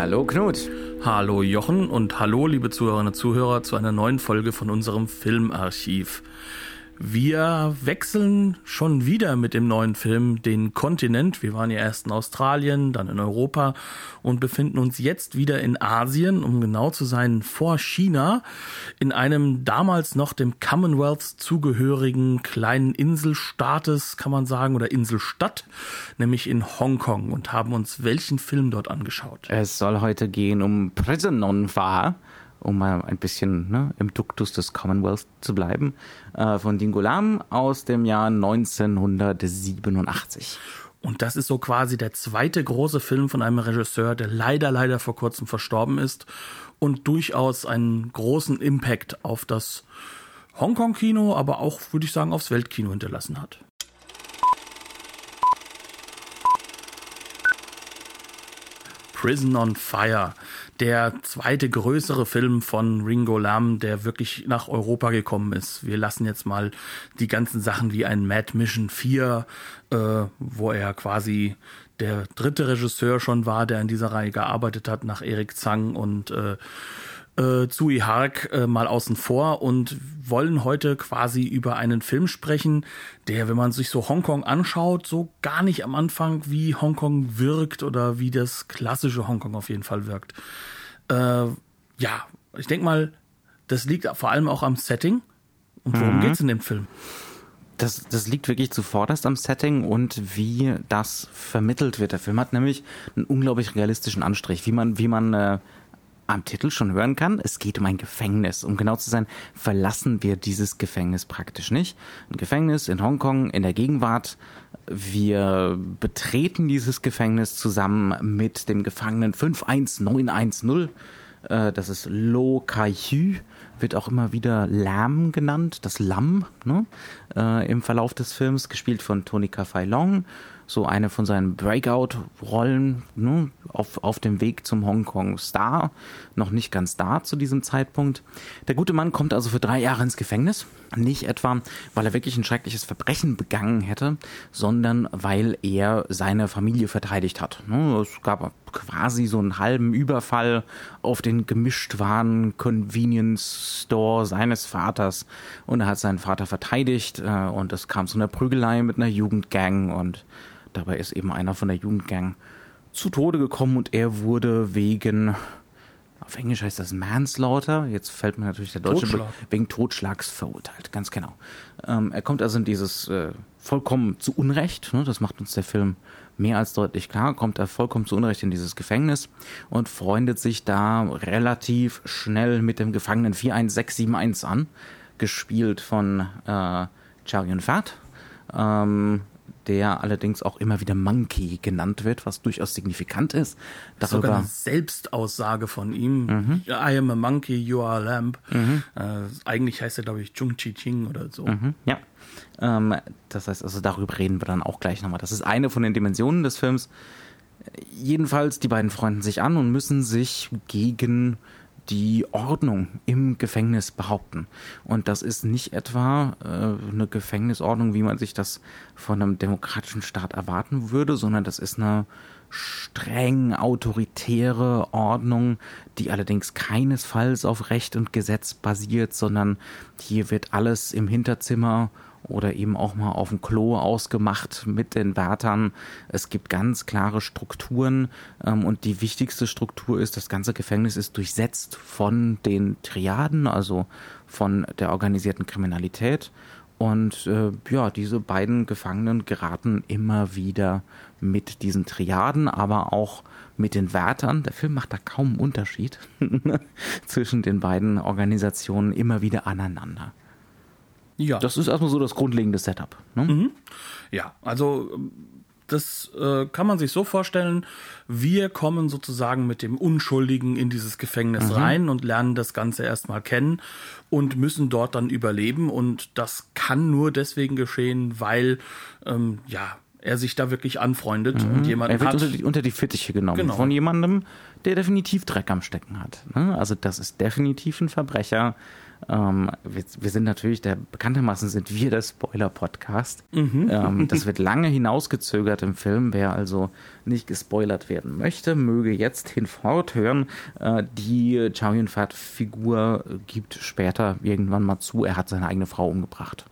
Hallo Knut. Hallo Jochen und hallo liebe Zuhörerinnen und Zuhörer zu einer neuen Folge von unserem Filmarchiv. Wir wechseln schon wieder mit dem neuen Film den Kontinent. Wir waren ja erst in Australien, dann in Europa und befinden uns jetzt wieder in Asien, um genau zu sein, vor China, in einem damals noch dem Commonwealth zugehörigen kleinen Inselstaates, kann man sagen, oder Inselstadt, nämlich in Hongkong und haben uns welchen Film dort angeschaut. Es soll heute gehen um Prison Non Fa um mal ein bisschen ne, im Duktus des Commonwealth zu bleiben, äh, von Dingolam aus dem Jahr 1987. Und das ist so quasi der zweite große Film von einem Regisseur, der leider, leider vor kurzem verstorben ist und durchaus einen großen Impact auf das Hongkong-Kino, aber auch, würde ich sagen, aufs Weltkino hinterlassen hat. Prison on Fire, der zweite größere Film von Ringo Lam, der wirklich nach Europa gekommen ist. Wir lassen jetzt mal die ganzen Sachen wie ein Mad Mission 4, äh, wo er quasi der dritte Regisseur schon war, der in dieser Reihe gearbeitet hat, nach Erik Zang und äh, äh, Zui Hark äh, mal außen vor und wollen heute quasi über einen Film sprechen, der, wenn man sich so Hongkong anschaut, so gar nicht am Anfang wie Hongkong wirkt oder wie das klassische Hongkong auf jeden Fall wirkt. Äh, ja, ich denke mal, das liegt vor allem auch am Setting. Und worum mhm. geht's in dem Film? Das, das liegt wirklich zuvorderst am Setting und wie das vermittelt wird. Der Film hat nämlich einen unglaublich realistischen Anstrich, wie man, wie man äh, am Titel schon hören kann, es geht um ein Gefängnis. Um genau zu sein, verlassen wir dieses Gefängnis praktisch nicht. Ein Gefängnis in Hongkong in der Gegenwart. Wir betreten dieses Gefängnis zusammen mit dem Gefangenen 51910. Äh, das ist Lo Kai Hü, wird auch immer wieder Lam genannt, das Lamm, ne? Äh, im Verlauf des Films, gespielt von Tonika Fai Long so eine von seinen Breakout-Rollen ne, auf, auf dem Weg zum Hongkong-Star. Noch nicht ganz da zu diesem Zeitpunkt. Der gute Mann kommt also für drei Jahre ins Gefängnis. Nicht etwa, weil er wirklich ein schreckliches Verbrechen begangen hätte, sondern weil er seine Familie verteidigt hat. Ne, es gab quasi so einen halben Überfall auf den Gemischtwaren Convenience Store seines Vaters und er hat seinen Vater verteidigt äh, und es kam zu einer Prügelei mit einer Jugendgang und Dabei ist eben einer von der Jugendgang zu Tode gekommen und er wurde wegen, auf Englisch heißt das Manslaughter, jetzt fällt mir natürlich der deutsche Totschlag. Be wegen Totschlags verurteilt, ganz genau. Ähm, er kommt also in dieses äh, vollkommen zu Unrecht, ne, das macht uns der Film mehr als deutlich klar, kommt er vollkommen zu Unrecht in dieses Gefängnis und freundet sich da relativ schnell mit dem Gefangenen 41671 an, gespielt von äh, Chow Yun-Fat. Ähm, der allerdings auch immer wieder Monkey genannt wird, was durchaus signifikant ist. Darüber Sogar eine Selbstaussage von ihm. Mhm. I am a monkey, you are a lamp. Mhm. Äh, eigentlich heißt er, glaube ich, Chung Chi Ching oder so. Mhm. Ja. Ähm, das heißt, also darüber reden wir dann auch gleich nochmal. Das ist eine von den Dimensionen des Films. Jedenfalls, die beiden freunden sich an und müssen sich gegen die Ordnung im Gefängnis behaupten. Und das ist nicht etwa äh, eine Gefängnisordnung, wie man sich das von einem demokratischen Staat erwarten würde, sondern das ist eine streng autoritäre Ordnung, die allerdings keinesfalls auf Recht und Gesetz basiert, sondern hier wird alles im Hinterzimmer oder eben auch mal auf dem Klo ausgemacht mit den Wärtern. Es gibt ganz klare Strukturen ähm, und die wichtigste Struktur ist, das ganze Gefängnis ist durchsetzt von den Triaden, also von der organisierten Kriminalität. Und äh, ja, diese beiden Gefangenen geraten immer wieder mit diesen Triaden, aber auch mit den Wärtern. Der Film macht da kaum einen Unterschied zwischen den beiden Organisationen immer wieder aneinander. Ja. Das ist erstmal so das grundlegende Setup. Ne? Mhm. Ja, also Das äh, kann man sich so vorstellen, wir kommen sozusagen mit dem Unschuldigen in dieses Gefängnis mhm. rein und lernen das Ganze erstmal kennen und müssen dort dann überleben. Und das kann nur deswegen geschehen, weil, ähm, ja, er sich da wirklich anfreundet mhm. und jemand er wird unter die, unter die, Fittiche genommen genau. von jemandem, der definitiv Dreck am Stecken hat. Ne? Also das ist definitiv ein Verbrecher, ähm, wir, wir, sind natürlich, der bekanntermaßen sind wir der Spoiler-Podcast. Mhm. Ähm, das wird lange hinausgezögert im Film. Wer also nicht gespoilert werden möchte, möge jetzt hinfort hören. Äh, die Chow Yun-Fat-Figur gibt später irgendwann mal zu, er hat seine eigene Frau umgebracht.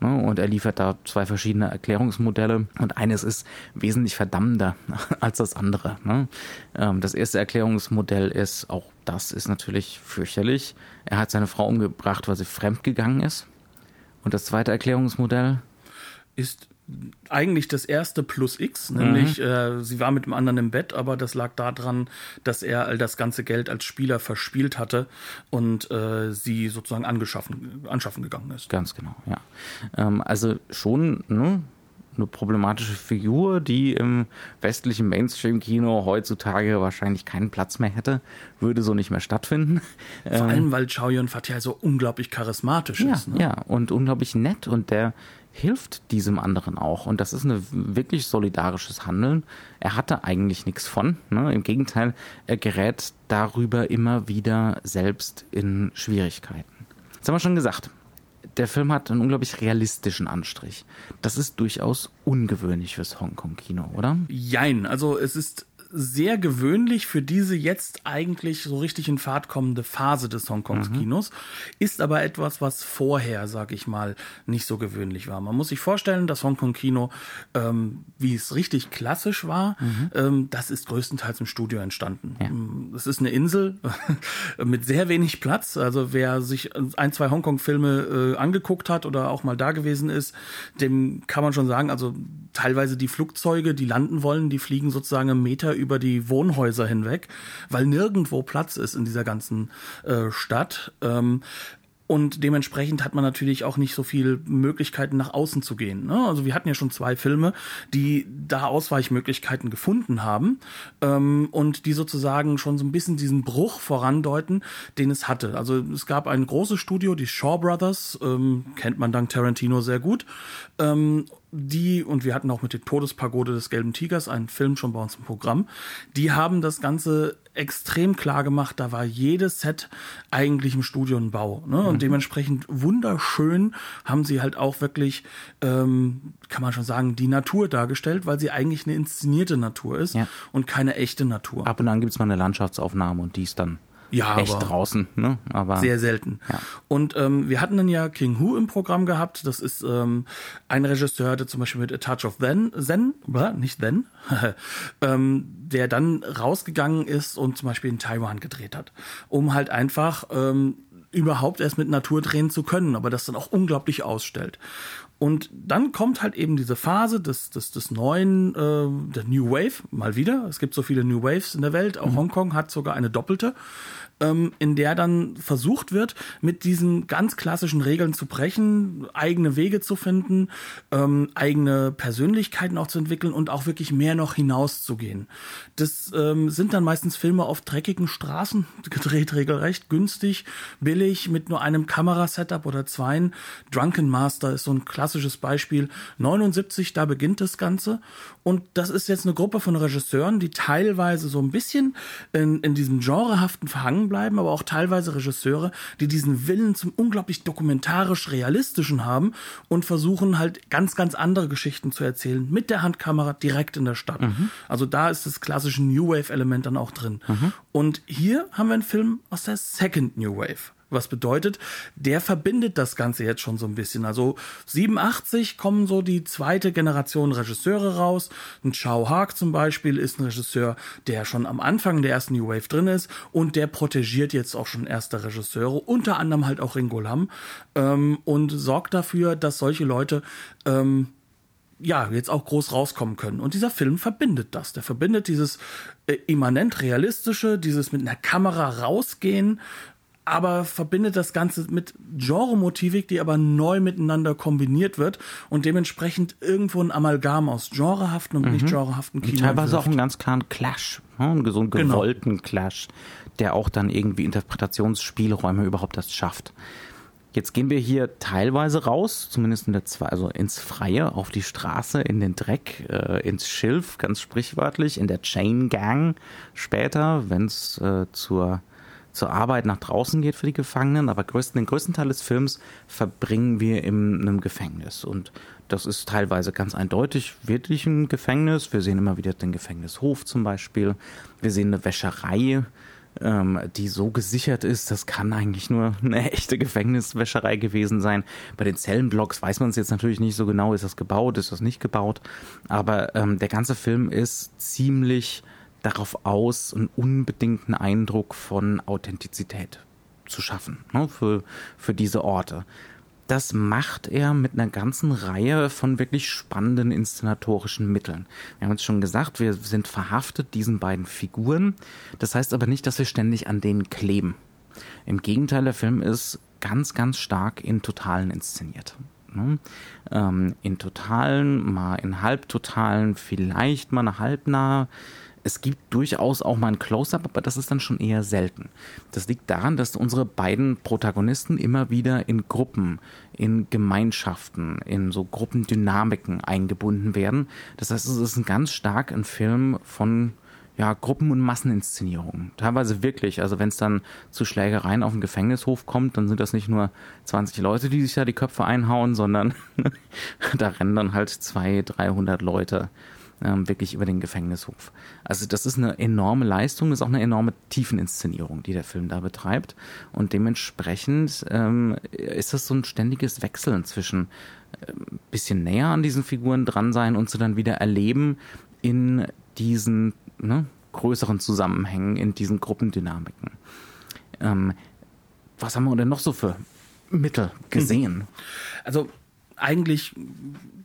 Ne? Und er liefert da zwei verschiedene Erklärungsmodelle und eines ist wesentlich verdammender als das andere. Ne? Ähm, das erste Erklärungsmodell ist, auch das ist natürlich fürchterlich, er hat seine Frau umgebracht, weil sie fremdgegangen ist. Und das zweite Erklärungsmodell ist eigentlich das erste plus X, nämlich mhm. äh, sie war mit dem anderen im Bett, aber das lag daran, dass er all das ganze Geld als Spieler verspielt hatte und äh, sie sozusagen angeschaffen, anschaffen gegangen ist. Ganz genau, ja. Ähm, also schon ne, eine problematische Figur, die im westlichen Mainstream-Kino heutzutage wahrscheinlich keinen Platz mehr hätte, würde so nicht mehr stattfinden. Vor ähm, allem, weil Chow Yun-Fat ja so unglaublich charismatisch ja, ist. Ne? Ja, und unglaublich nett und der hilft diesem anderen auch. Und das ist ein wirklich solidarisches Handeln. Er hatte eigentlich nichts von. Ne? Im Gegenteil, er gerät darüber immer wieder selbst in Schwierigkeiten. Das haben wir schon gesagt. Der Film hat einen unglaublich realistischen Anstrich. Das ist durchaus ungewöhnlich fürs Hongkong-Kino, oder? Jein, also es ist sehr gewöhnlich für diese jetzt eigentlich so richtig in Fahrt kommende Phase des Hongkongs-Kinos, mhm. ist aber etwas, was vorher, sag ich mal, nicht so gewöhnlich war. Man muss sich vorstellen, das Hongkong-Kino, ähm, wie es richtig klassisch war, mhm. ähm, das ist größtenteils im Studio entstanden. Ja. Mm, es ist eine Insel mit sehr wenig Platz. Also wer sich ein, zwei Hongkong-Filme äh, angeguckt hat oder auch mal da gewesen ist, dem kann man schon sagen, also teilweise die Flugzeuge, die landen wollen, die fliegen sozusagen Meter über die Wohnhäuser hinweg, weil nirgendwo Platz ist in dieser ganzen äh, Stadt. Ähm, und dementsprechend hat man natürlich auch nicht so viel Möglichkeiten nach außen zu gehen. Ne? Also wir hatten ja schon zwei Filme, die da Ausweichmöglichkeiten gefunden haben ähm, und die sozusagen schon so ein bisschen diesen Bruch vorandeuten, den es hatte. Also es gab ein großes Studio, die Shaw Brothers, ähm, kennt man dank Tarantino sehr gut. Ähm, die, und wir hatten auch mit der Todespagode des Gelben Tigers einen Film schon bei uns im Programm, die haben das Ganze extrem klar gemacht, da war jedes Set eigentlich im Studio ein Bau. Ne? Und mhm. dementsprechend wunderschön haben sie halt auch wirklich, ähm, kann man schon sagen, die Natur dargestellt, weil sie eigentlich eine inszenierte Natur ist ja. und keine echte Natur. Ab und an gibt es mal eine Landschaftsaufnahme und die ist dann ja, echt draußen, ne? Aber sehr selten. Ja. Und ähm, wir hatten dann ja King Hu im Programm gehabt. Das ist ähm, ein Regisseur, der zum Beispiel mit A Touch of Zen, Zen, nicht Zen, ähm, der dann rausgegangen ist und zum Beispiel in Taiwan gedreht hat, um halt einfach ähm, überhaupt erst mit Natur drehen zu können, aber das dann auch unglaublich ausstellt. Und dann kommt halt eben diese Phase des, des, des neuen, äh, der New Wave, mal wieder. Es gibt so viele New Waves in der Welt. Auch mhm. Hongkong hat sogar eine doppelte ähm, in der dann versucht wird, mit diesen ganz klassischen Regeln zu brechen, eigene Wege zu finden, ähm, eigene Persönlichkeiten auch zu entwickeln und auch wirklich mehr noch hinauszugehen. Das ähm, sind dann meistens Filme auf dreckigen Straßen gedreht, regelrecht günstig, billig, mit nur einem Kamerasetup oder zweien. Drunken Master ist so ein klassisches Beispiel. 79, da beginnt das Ganze. Und das ist jetzt eine Gruppe von Regisseuren, die teilweise so ein bisschen in, in diesem genrehaften Verhangen bleiben, aber auch teilweise Regisseure, die diesen Willen zum unglaublich dokumentarisch realistischen haben und versuchen halt ganz, ganz andere Geschichten zu erzählen mit der Handkamera direkt in der Stadt. Mhm. Also da ist das klassische New Wave Element dann auch drin. Mhm. Und hier haben wir einen Film aus der Second New Wave. Was bedeutet, der verbindet das Ganze jetzt schon so ein bisschen. Also 87 kommen so die zweite Generation Regisseure raus. Ein Chow Haag zum Beispiel ist ein Regisseur, der schon am Anfang der ersten New Wave drin ist und der protegiert jetzt auch schon erste Regisseure, unter anderem halt auch Ringo Lam ähm, und sorgt dafür, dass solche Leute ähm, ja, jetzt auch groß rauskommen können. Und dieser Film verbindet das. Der verbindet dieses äh, immanent realistische, dieses mit einer Kamera rausgehen, aber verbindet das Ganze mit Genre-Motivik, die aber neu miteinander kombiniert wird und dementsprechend irgendwo ein Amalgam aus genrehaften und mhm. nicht genrehaften Kino. Teilweise auch einen ganz klaren Clash, ne? einen so einen genau. gewollten genau. Clash, der auch dann irgendwie Interpretationsspielräume überhaupt erst schafft. Jetzt gehen wir hier teilweise raus, zumindest in der zwei, also ins Freie, auf die Straße, in den Dreck, äh, ins Schilf, ganz sprichwörtlich, in der Chain Gang später, wenn es äh, zur zur Arbeit nach draußen geht für die Gefangenen, aber größten, den größten Teil des Films verbringen wir in einem Gefängnis. Und das ist teilweise ganz eindeutig wirklich ein Gefängnis. Wir sehen immer wieder den Gefängnishof zum Beispiel. Wir sehen eine Wäscherei, ähm, die so gesichert ist, das kann eigentlich nur eine echte Gefängniswäscherei gewesen sein. Bei den Zellenblocks weiß man es jetzt natürlich nicht so genau, ist das gebaut, ist das nicht gebaut. Aber ähm, der ganze Film ist ziemlich darauf aus, einen unbedingten Eindruck von Authentizität zu schaffen ne, für, für diese Orte das macht er mit einer ganzen Reihe von wirklich spannenden inszenatorischen Mitteln. Wir haben es schon gesagt, wir sind verhaftet diesen beiden Figuren. Das heißt aber nicht, dass wir ständig an denen kleben. Im Gegenteil, der Film ist ganz, ganz stark in Totalen inszeniert. Ne? Ähm, in Totalen, mal in Halbtotalen, vielleicht mal eine halbnahe es gibt durchaus auch mal ein Close-up, aber das ist dann schon eher selten. Das liegt daran, dass unsere beiden Protagonisten immer wieder in Gruppen, in Gemeinschaften, in so Gruppendynamiken eingebunden werden. Das heißt, es ist ganz stark ein Film von ja, Gruppen- und Masseninszenierungen. Teilweise wirklich. Also wenn es dann zu Schlägereien auf dem Gefängnishof kommt, dann sind das nicht nur 20 Leute, die sich da die Köpfe einhauen, sondern da rennen dann halt 200, 300 Leute ähm, wirklich über den Gefängnishof. Also das ist eine enorme Leistung, das ist auch eine enorme Tiefeninszenierung, die der Film da betreibt. Und dementsprechend ähm, ist das so ein ständiges Wechseln zwischen ähm, bisschen näher an diesen Figuren dran sein und sie dann wieder erleben in diesen ne, größeren Zusammenhängen, in diesen Gruppendynamiken. Ähm, was haben wir denn noch so für Mittel gesehen? Also eigentlich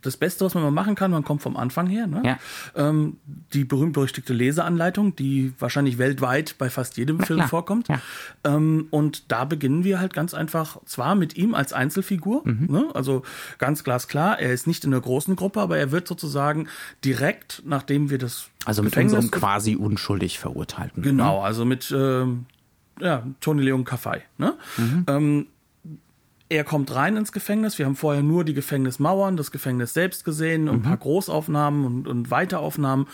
das Beste, was man mal machen kann. Man kommt vom Anfang her. Ne? Ja. Ähm, die berühmt-berüchtigte Leseanleitung, die wahrscheinlich weltweit bei fast jedem Film vorkommt. Ja. Ähm, und da beginnen wir halt ganz einfach, zwar mit ihm als Einzelfigur, mhm. ne? also ganz glasklar, er ist nicht in der großen Gruppe, aber er wird sozusagen direkt, nachdem wir das Also mit Gefängnis unserem quasi unschuldig Verurteilten. Genau, ne? also mit ähm, ja, Tony Leon Kaffei. Ne? Mhm. Ähm, er kommt rein ins Gefängnis. Wir haben vorher nur die Gefängnismauern, das Gefängnis selbst gesehen, ein mhm. paar Großaufnahmen und, und Weiteraufnahmen.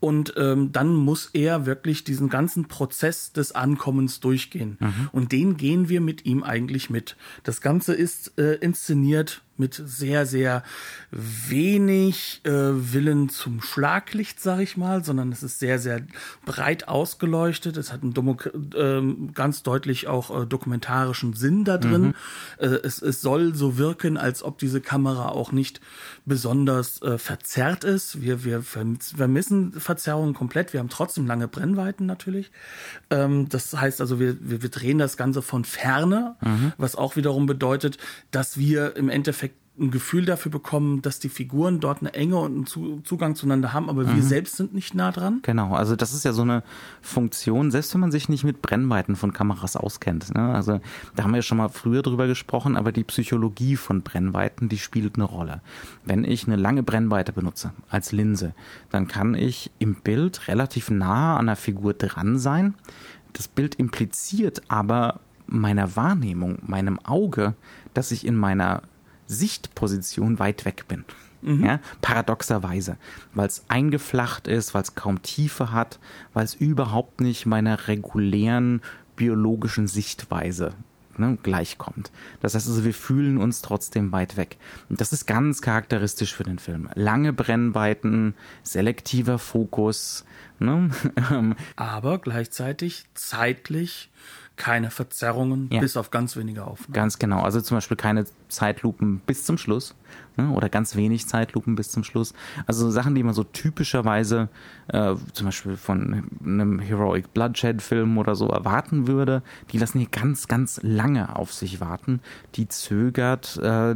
Und ähm, dann muss er wirklich diesen ganzen Prozess des Ankommens durchgehen. Mhm. Und den gehen wir mit ihm eigentlich mit. Das Ganze ist äh, inszeniert mit sehr, sehr wenig äh, Willen zum Schlaglicht, sag ich mal, sondern es ist sehr, sehr breit ausgeleuchtet. Es hat einen Domo äh, ganz deutlich auch äh, dokumentarischen Sinn da drin. Mhm. Äh, es, es soll so wirken, als ob diese Kamera auch nicht besonders äh, verzerrt ist. Wir, wir vermissen Verzerrungen komplett. Wir haben trotzdem lange Brennweiten natürlich. Ähm, das heißt also, wir, wir, wir drehen das Ganze von ferne, mhm. was auch wiederum bedeutet, dass wir im Endeffekt ein Gefühl dafür bekommen, dass die Figuren dort eine Enge und einen Zugang zueinander haben, aber mhm. wir selbst sind nicht nah dran. Genau, also das ist ja so eine Funktion, selbst wenn man sich nicht mit Brennweiten von Kameras auskennt. Ne? Also da haben wir ja schon mal früher drüber gesprochen, aber die Psychologie von Brennweiten, die spielt eine Rolle. Wenn ich eine lange Brennweite benutze als Linse, dann kann ich im Bild relativ nah an der Figur dran sein. Das Bild impliziert aber meiner Wahrnehmung, meinem Auge, dass ich in meiner Sichtposition weit weg bin. Mhm. Ja, paradoxerweise, weil es eingeflacht ist, weil es kaum Tiefe hat, weil es überhaupt nicht meiner regulären biologischen Sichtweise ne, gleichkommt. Das heißt also, wir fühlen uns trotzdem weit weg. Und das ist ganz charakteristisch für den Film. Lange Brennweiten, selektiver Fokus. Ne? Aber gleichzeitig zeitlich keine Verzerrungen, ja. bis auf ganz wenige Aufnahmen. Ganz genau. Also zum Beispiel keine Zeitlupen bis zum Schluss ne? oder ganz wenig Zeitlupen bis zum Schluss. Also Sachen, die man so typischerweise äh, zum Beispiel von einem Heroic Bloodshed-Film oder so erwarten würde, die lassen hier ganz, ganz lange auf sich warten. Die zögert äh,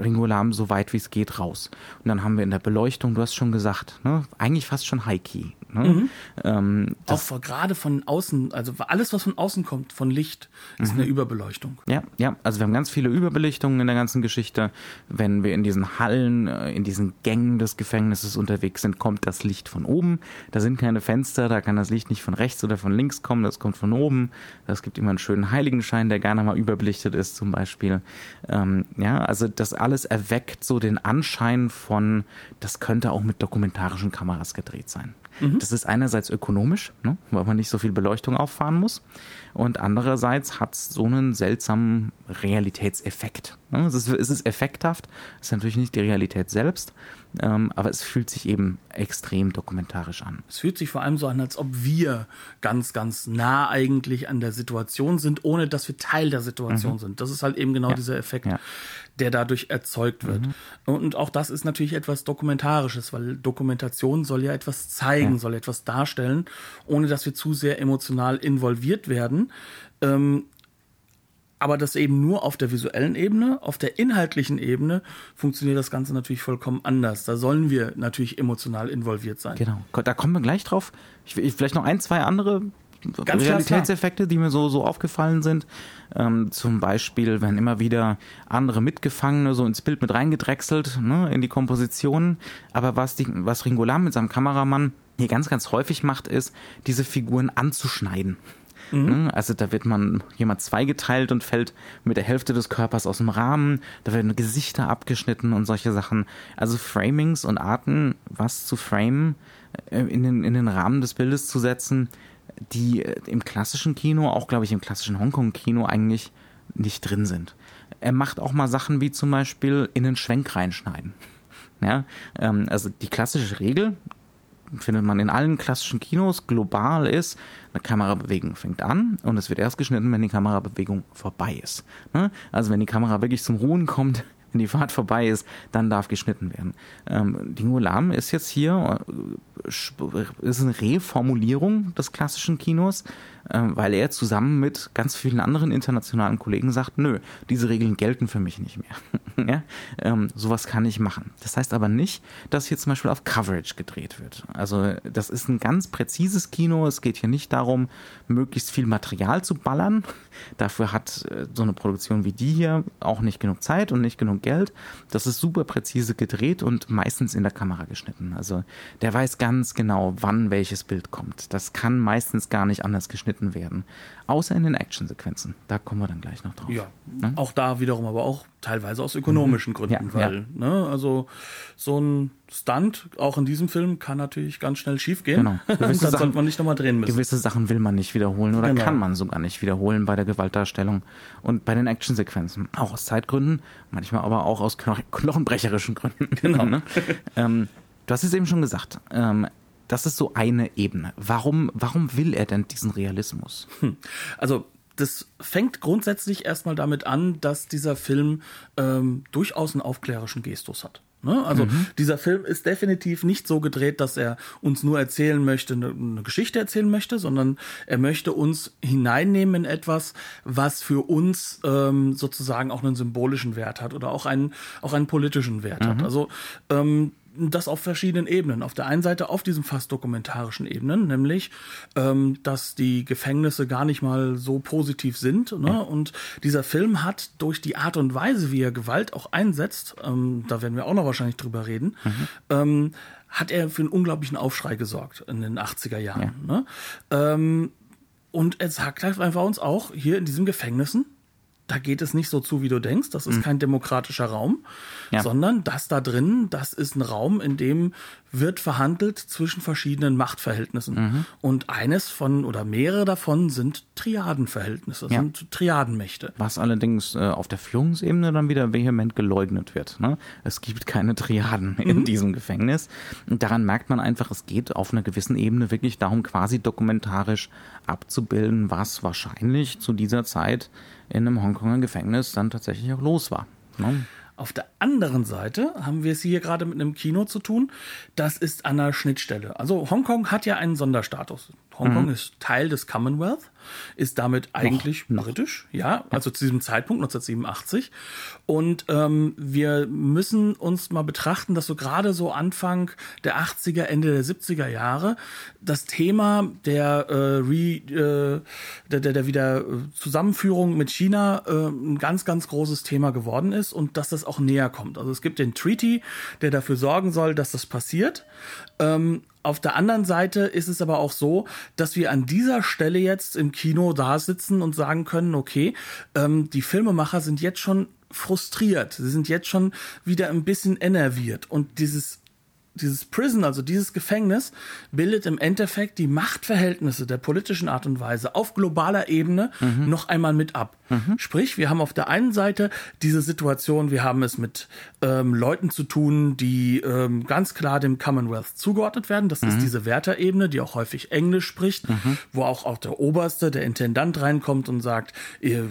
Ringo Lam so weit wie es geht raus. Und dann haben wir in der Beleuchtung, du hast schon gesagt, ne? eigentlich fast schon High-Key. Ne? Mhm. Ähm, auch gerade von außen, also alles, was von außen kommt, von Licht, ist mhm. eine Überbeleuchtung. Ja, ja, also wir haben ganz viele Überbelichtungen in der ganzen Geschichte. Wenn wir in diesen Hallen, äh, in diesen Gängen des Gefängnisses unterwegs sind, kommt das Licht von oben. Da sind keine Fenster, da kann das Licht nicht von rechts oder von links kommen, das kommt von oben. Es gibt immer einen schönen Heiligenschein, der gerne mal überbelichtet ist, zum Beispiel. Ähm, ja, also das alles erweckt so den Anschein von, das könnte auch mit dokumentarischen Kameras gedreht sein. Mhm. Das ist einerseits ökonomisch, ne, weil man nicht so viel Beleuchtung auffahren muss. Und andererseits hat es so einen seltsamen Realitätseffekt. Ne. Es ist, es ist effekthaft, es ist natürlich nicht die Realität selbst, ähm, aber es fühlt sich eben extrem dokumentarisch an. Es fühlt sich vor allem so an, als ob wir ganz, ganz nah eigentlich an der Situation sind, ohne dass wir Teil der Situation mhm. sind. Das ist halt eben genau ja. dieser Effekt. Ja der dadurch erzeugt wird. Mhm. Und auch das ist natürlich etwas Dokumentarisches, weil Dokumentation soll ja etwas zeigen, ja. soll etwas darstellen, ohne dass wir zu sehr emotional involviert werden. Ähm, aber das eben nur auf der visuellen Ebene, auf der inhaltlichen Ebene funktioniert das Ganze natürlich vollkommen anders. Da sollen wir natürlich emotional involviert sein. Genau, da kommen wir gleich drauf. Ich, will vielleicht noch ein, zwei andere Ganz Realitätseffekte, die mir so, so aufgefallen sind. Ähm, zum Beispiel, wenn immer wieder andere Mitgefangene so ins Bild mit reingedrechselt, ne, in die Komposition. Aber was, die, was Ringo Lam mit seinem Kameramann hier ganz, ganz häufig macht, ist, diese Figuren anzuschneiden. Mhm. Ne, also da wird man jemand zweigeteilt und fällt mit der Hälfte des Körpers aus dem Rahmen. Da werden Gesichter abgeschnitten und solche Sachen. Also Framings und Arten, was zu framen, äh, in den, in den Rahmen des Bildes zu setzen, die äh, im klassischen Kino, auch glaube ich im klassischen Hongkong-Kino eigentlich nicht drin sind. Er macht auch mal Sachen wie zum Beispiel in den Schwenk reinschneiden. Ja, ähm, also die klassische Regel findet man in allen klassischen Kinos global ist, eine Kamerabewegung fängt an und es wird erst geschnitten, wenn die Kamerabewegung vorbei ist. Ne? Also wenn die Kamera wirklich zum Ruhen kommt, wenn die Fahrt vorbei ist, dann darf geschnitten werden. Ähm, Dingo Lam ist jetzt hier, äh, ist eine Reformulierung des klassischen Kinos, äh, weil er zusammen mit ganz vielen anderen internationalen Kollegen sagt, nö, diese Regeln gelten für mich nicht mehr. ja? ähm, sowas kann ich machen. Das heißt aber nicht, dass hier zum Beispiel auf Coverage gedreht wird. Also das ist ein ganz präzises Kino. Es geht hier nicht darum, möglichst viel Material zu ballern. Dafür hat äh, so eine Produktion wie die hier auch nicht genug Zeit und nicht genug Geld. Das ist super präzise gedreht und meistens in der Kamera geschnitten. Also der weiß ganz genau, wann welches Bild kommt. Das kann meistens gar nicht anders geschnitten werden. Außer in den Actionsequenzen. Da kommen wir dann gleich noch drauf. Ja, ne? auch da wiederum, aber auch teilweise aus ökonomischen mhm. Gründen, ja, weil, ja. Ne, also so ein Stunt, auch in diesem Film, kann natürlich ganz schnell schief gehen. Genau. Gewisse dann sollte man nicht nochmal drehen müssen. Gewisse Sachen will man nicht wiederholen oder genau. kann man sogar nicht wiederholen bei der Gewaltdarstellung und bei den Actionsequenzen. Auch aus Zeitgründen, manchmal aber auch aus knochenbrecherischen Gründen. Genau. ne? ähm, du hast es eben schon gesagt. Ähm, das ist so eine Ebene. Warum, warum will er denn diesen Realismus? Hm. Also das fängt grundsätzlich erstmal damit an, dass dieser Film ähm, durchaus einen aufklärerischen Gestus hat. Ne? Also mhm. dieser Film ist definitiv nicht so gedreht, dass er uns nur erzählen möchte, eine, eine, Geschichte erzählen möchte, sondern er möchte uns hineinnehmen in etwas, was für uns ähm, sozusagen auch einen symbolischen Wert hat oder auch einen auch einen politischen Wert mhm. hat. Also ähm, das auf verschiedenen Ebenen. Auf der einen Seite auf diesen fast dokumentarischen Ebenen, nämlich, ähm, dass die Gefängnisse gar nicht mal so positiv sind. Ne? Und dieser Film hat durch die Art und Weise, wie er Gewalt auch einsetzt, ähm, da werden wir auch noch wahrscheinlich drüber reden, mhm. ähm, hat er für einen unglaublichen Aufschrei gesorgt in den 80er Jahren. Ja. Ne? Ähm, und er sagt einfach uns auch, hier in diesen Gefängnissen, da geht es nicht so zu, wie du denkst. Das ist mhm. kein demokratischer Raum, ja. sondern das da drin, das ist ein Raum, in dem wird verhandelt zwischen verschiedenen Machtverhältnissen. Mhm. Und eines von oder mehrere davon sind Triadenverhältnisse, ja. sind Triadenmächte. Was allerdings äh, auf der Führungsebene dann wieder vehement geleugnet wird. Ne? Es gibt keine Triaden mhm. in diesem Gefängnis. Und daran merkt man einfach, es geht auf einer gewissen Ebene wirklich darum, quasi dokumentarisch abzubilden, was wahrscheinlich zu dieser Zeit in einem Hongkonger Gefängnis dann tatsächlich auch los war. Ne? Auf der anderen Seite haben wir es hier gerade mit einem Kino zu tun. Das ist an der Schnittstelle. Also Hongkong hat ja einen Sonderstatus. Hongkong mhm. ist Teil des Commonwealth, ist damit eigentlich noch, britisch, noch. ja, also zu diesem Zeitpunkt 1987. Und ähm, wir müssen uns mal betrachten, dass so gerade so Anfang der 80er, Ende der 70er Jahre das Thema der, äh, Re, äh, der, der, der wieder Zusammenführung mit China äh, ein ganz, ganz großes Thema geworden ist und dass das auch näher kommt. Also es gibt den Treaty, der dafür sorgen soll, dass das passiert. Ähm, auf der anderen Seite ist es aber auch so, dass wir an dieser Stelle jetzt im Kino da sitzen und sagen können, okay, ähm, die Filmemacher sind jetzt schon frustriert. Sie sind jetzt schon wieder ein bisschen enerviert. Und dieses dieses Prison, also dieses Gefängnis, bildet im Endeffekt die Machtverhältnisse der politischen Art und Weise auf globaler Ebene mhm. noch einmal mit ab. Mhm. Sprich, wir haben auf der einen Seite diese Situation, wir haben es mit ähm, Leuten zu tun, die ähm, ganz klar dem Commonwealth zugeordnet werden. Das mhm. ist diese Wärterebene, die auch häufig Englisch spricht, mhm. wo auch, auch der Oberste, der Intendant reinkommt und sagt,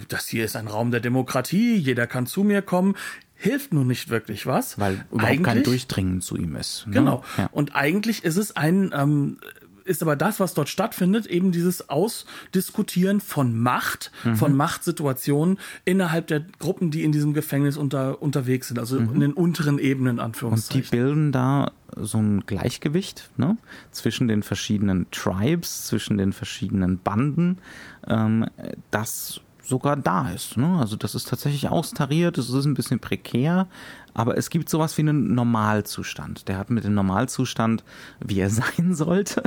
das hier ist ein Raum der Demokratie, jeder kann zu mir kommen hilft nun nicht wirklich was. Weil überhaupt eigentlich, kein Durchdringen zu ihm ist. Ne? Genau. Ja. Und eigentlich ist es ein, ähm, ist aber das, was dort stattfindet, eben dieses Ausdiskutieren von Macht, mhm. von Machtsituationen innerhalb der Gruppen, die in diesem Gefängnis unter, unterwegs sind, also mhm. in den unteren Ebenen, Anführungszeichen. Und die bilden da so ein Gleichgewicht ne? zwischen den verschiedenen Tribes, zwischen den verschiedenen Banden, ähm, das sogar da ist. Ne? Also das ist tatsächlich austariert, es ist ein bisschen prekär, aber es gibt sowas wie einen Normalzustand. Der hat mit dem Normalzustand, wie er sein sollte,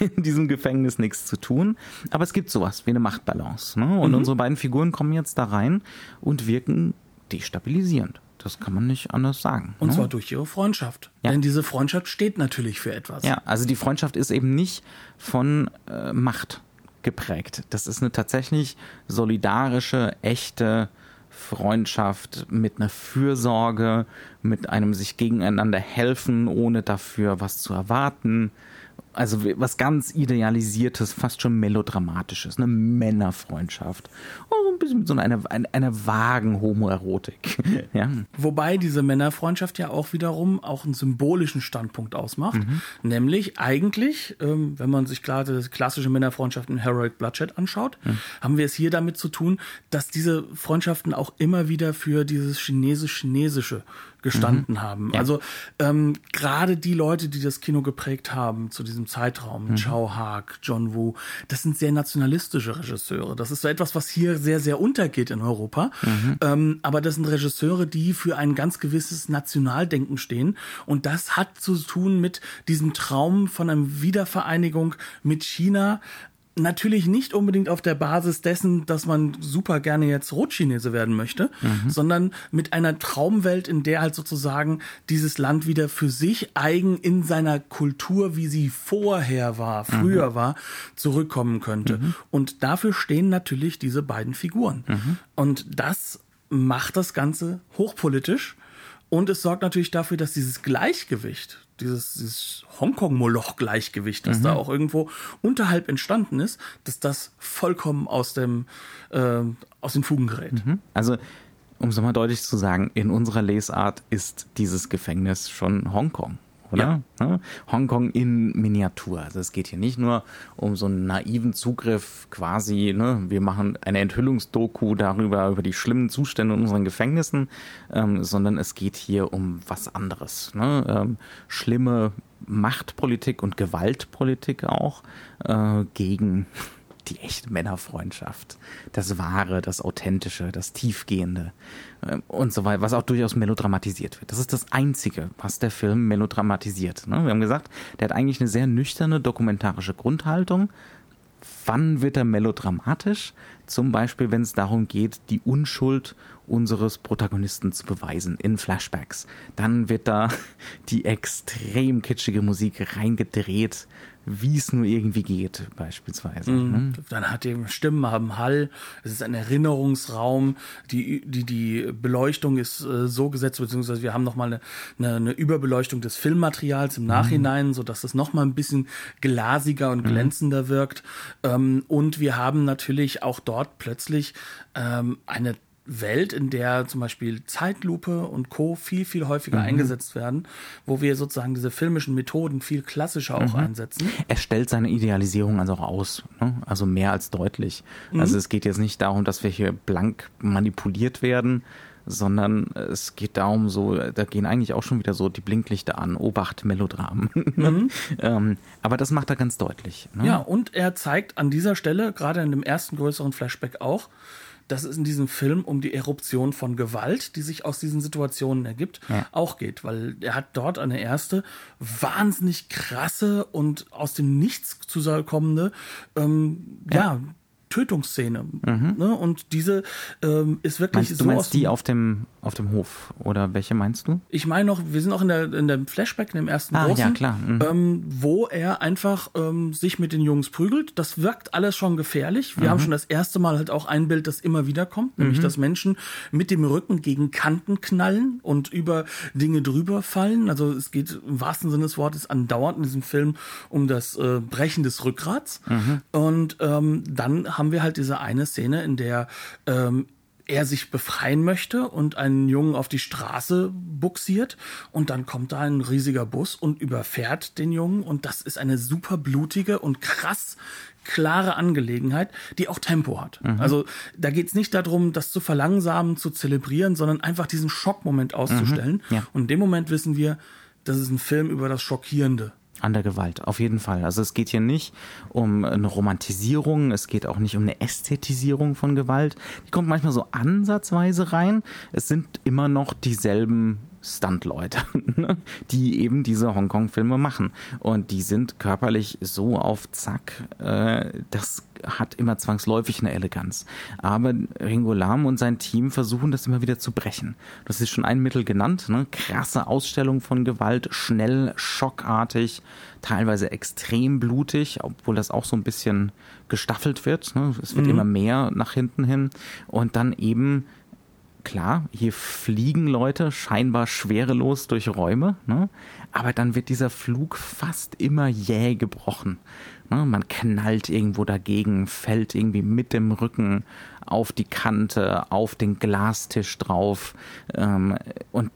in diesem Gefängnis nichts zu tun. Aber es gibt sowas wie eine Machtbalance. Ne? Und mhm. unsere beiden Figuren kommen jetzt da rein und wirken destabilisierend. Das kann man nicht anders sagen. Und ne? zwar durch ihre Freundschaft. Ja. Denn diese Freundschaft steht natürlich für etwas. Ja, also die Freundschaft ist eben nicht von äh, Macht geprägt. Das ist eine tatsächlich solidarische, echte Freundschaft mit einer Fürsorge, mit einem sich gegeneinander helfen, ohne dafür was zu erwarten, also was ganz Idealisiertes, fast schon Melodramatisches, eine Männerfreundschaft. Oh, ein bisschen mit so einer, einer, einer vagen Homoerotik. ja. Wobei diese Männerfreundschaft ja auch wiederum auch einen symbolischen Standpunkt ausmacht. Mhm. Nämlich eigentlich, ähm, wenn man sich klar die klassische Männerfreundschaft in Heroic Bloodshed anschaut, mhm. haben wir es hier damit zu tun, dass diese Freundschaften auch immer wieder für dieses chinesisch-chinesische gestanden mhm. haben. Ja. Also ähm, gerade die Leute, die das Kino geprägt haben zu diesem Zeitraum, mhm. Chow Haag, John Woo, das sind sehr nationalistische Regisseure. Das ist so etwas, was hier sehr, sehr untergeht in Europa. Mhm. Ähm, aber das sind Regisseure, die für ein ganz gewisses Nationaldenken stehen. Und das hat zu tun mit diesem Traum von einer Wiedervereinigung mit China, natürlich nicht unbedingt auf der Basis dessen, dass man super gerne jetzt Rotchinese werden möchte, mhm. sondern mit einer Traumwelt, in der halt sozusagen dieses Land wieder für sich eigen in seiner Kultur, wie sie vorher war, früher mhm. war, zurückkommen könnte. Mhm. Und dafür stehen natürlich diese beiden Figuren. Mhm. Und das macht das Ganze hochpolitisch. Und es sorgt natürlich dafür, dass dieses Gleichgewicht dieses, dieses Hongkong-Moloch-Gleichgewicht, das mhm. da auch irgendwo unterhalb entstanden ist, dass das vollkommen aus dem äh, aus den Fugen gerät. Mhm. Also um es mal deutlich zu sagen, in unserer Lesart ist dieses Gefängnis schon Hongkong oder? Ja. Hongkong in Miniatur. Also es geht hier nicht nur um so einen naiven Zugriff quasi, ne? wir machen eine Enthüllungsdoku darüber, über die schlimmen Zustände in unseren Gefängnissen, ähm, sondern es geht hier um was anderes. Ne? Ähm, schlimme Machtpolitik und Gewaltpolitik auch äh, gegen die echte Männerfreundschaft, das Wahre, das Authentische, das Tiefgehende äh, und so weiter, was auch durchaus melodramatisiert wird. Das ist das Einzige, was der Film melodramatisiert. Ne? Wir haben gesagt, der hat eigentlich eine sehr nüchterne dokumentarische Grundhaltung. Wann wird er melodramatisch? Zum Beispiel, wenn es darum geht, die Unschuld unseres Protagonisten zu beweisen in Flashbacks. Dann wird da die extrem kitschige Musik reingedreht, wie es nur irgendwie geht, beispielsweise. Mhm. Ne? Dann hat die Stimmen haben Hall, es ist ein Erinnerungsraum, die, die, die Beleuchtung ist äh, so gesetzt, beziehungsweise wir haben nochmal eine, eine, eine Überbeleuchtung des Filmmaterials im Nachhinein, mhm. so dass es nochmal ein bisschen glasiger und mhm. glänzender mhm. wirkt. Ähm, und wir haben natürlich auch dort plötzlich ähm, eine Welt, in der zum Beispiel Zeitlupe und Co. viel, viel häufiger mhm. eingesetzt werden, wo wir sozusagen diese filmischen Methoden viel klassischer auch mhm. einsetzen. Er stellt seine Idealisierung also auch aus, ne? also mehr als deutlich. Mhm. Also es geht jetzt nicht darum, dass wir hier blank manipuliert werden, sondern es geht darum, so, da gehen eigentlich auch schon wieder so die Blinklichter an, Obacht, Melodram. Mhm. ähm, aber das macht er ganz deutlich. Ne? Ja, und er zeigt an dieser Stelle, gerade in dem ersten größeren Flashback auch, dass es in diesem Film um die Eruption von Gewalt, die sich aus diesen Situationen ergibt, ja. auch geht, weil er hat dort eine erste wahnsinnig krasse und aus dem Nichts zu kommende ähm, ja. ja Tötungsszene. Mhm. Ne? Und diese ähm, ist wirklich meinst, so. Du meinst die auf dem, auf dem Hof? Oder welche meinst du? Ich meine noch, wir sind auch in der, in dem Flashback, in dem ersten ah, großen, ja, klar. Mhm. Ähm, wo er einfach ähm, sich mit den Jungs prügelt. Das wirkt alles schon gefährlich. Wir mhm. haben schon das erste Mal halt auch ein Bild, das immer wieder kommt, nämlich mhm. dass Menschen mit dem Rücken gegen Kanten knallen und über Dinge drüber fallen. Also es geht im wahrsten Sinne des Wortes andauernd in diesem Film um das äh, Brechen des Rückgrats. Mhm. Und ähm, dann haben wir halt diese eine Szene, in der ähm, er sich befreien möchte und einen Jungen auf die Straße buxiert und dann kommt da ein riesiger Bus und überfährt den Jungen und das ist eine super blutige und krass klare Angelegenheit, die auch Tempo hat. Mhm. Also da geht es nicht darum, das zu verlangsamen, zu zelebrieren, sondern einfach diesen Schockmoment auszustellen. Mhm. Ja. Und in dem Moment wissen wir, das ist ein Film über das Schockierende. An der Gewalt, auf jeden Fall. Also es geht hier nicht um eine Romantisierung, es geht auch nicht um eine Ästhetisierung von Gewalt. Die kommt manchmal so ansatzweise rein. Es sind immer noch dieselben Stunt-Leute, ne, die eben diese Hongkong-Filme machen. Und die sind körperlich so auf Zack, äh, das hat immer zwangsläufig eine Eleganz. Aber Ringo Lam und sein Team versuchen das immer wieder zu brechen. Das ist schon ein Mittel genannt. Ne? Krasse Ausstellung von Gewalt, schnell, schockartig, teilweise extrem blutig, obwohl das auch so ein bisschen gestaffelt wird. Ne? Es wird mhm. immer mehr nach hinten hin. Und dann eben klar, hier fliegen Leute scheinbar schwerelos durch Räume, ne? aber dann wird dieser Flug fast immer jäh gebrochen. Ne? Man knallt irgendwo dagegen, fällt irgendwie mit dem Rücken auf die Kante, auf den Glastisch drauf ähm, und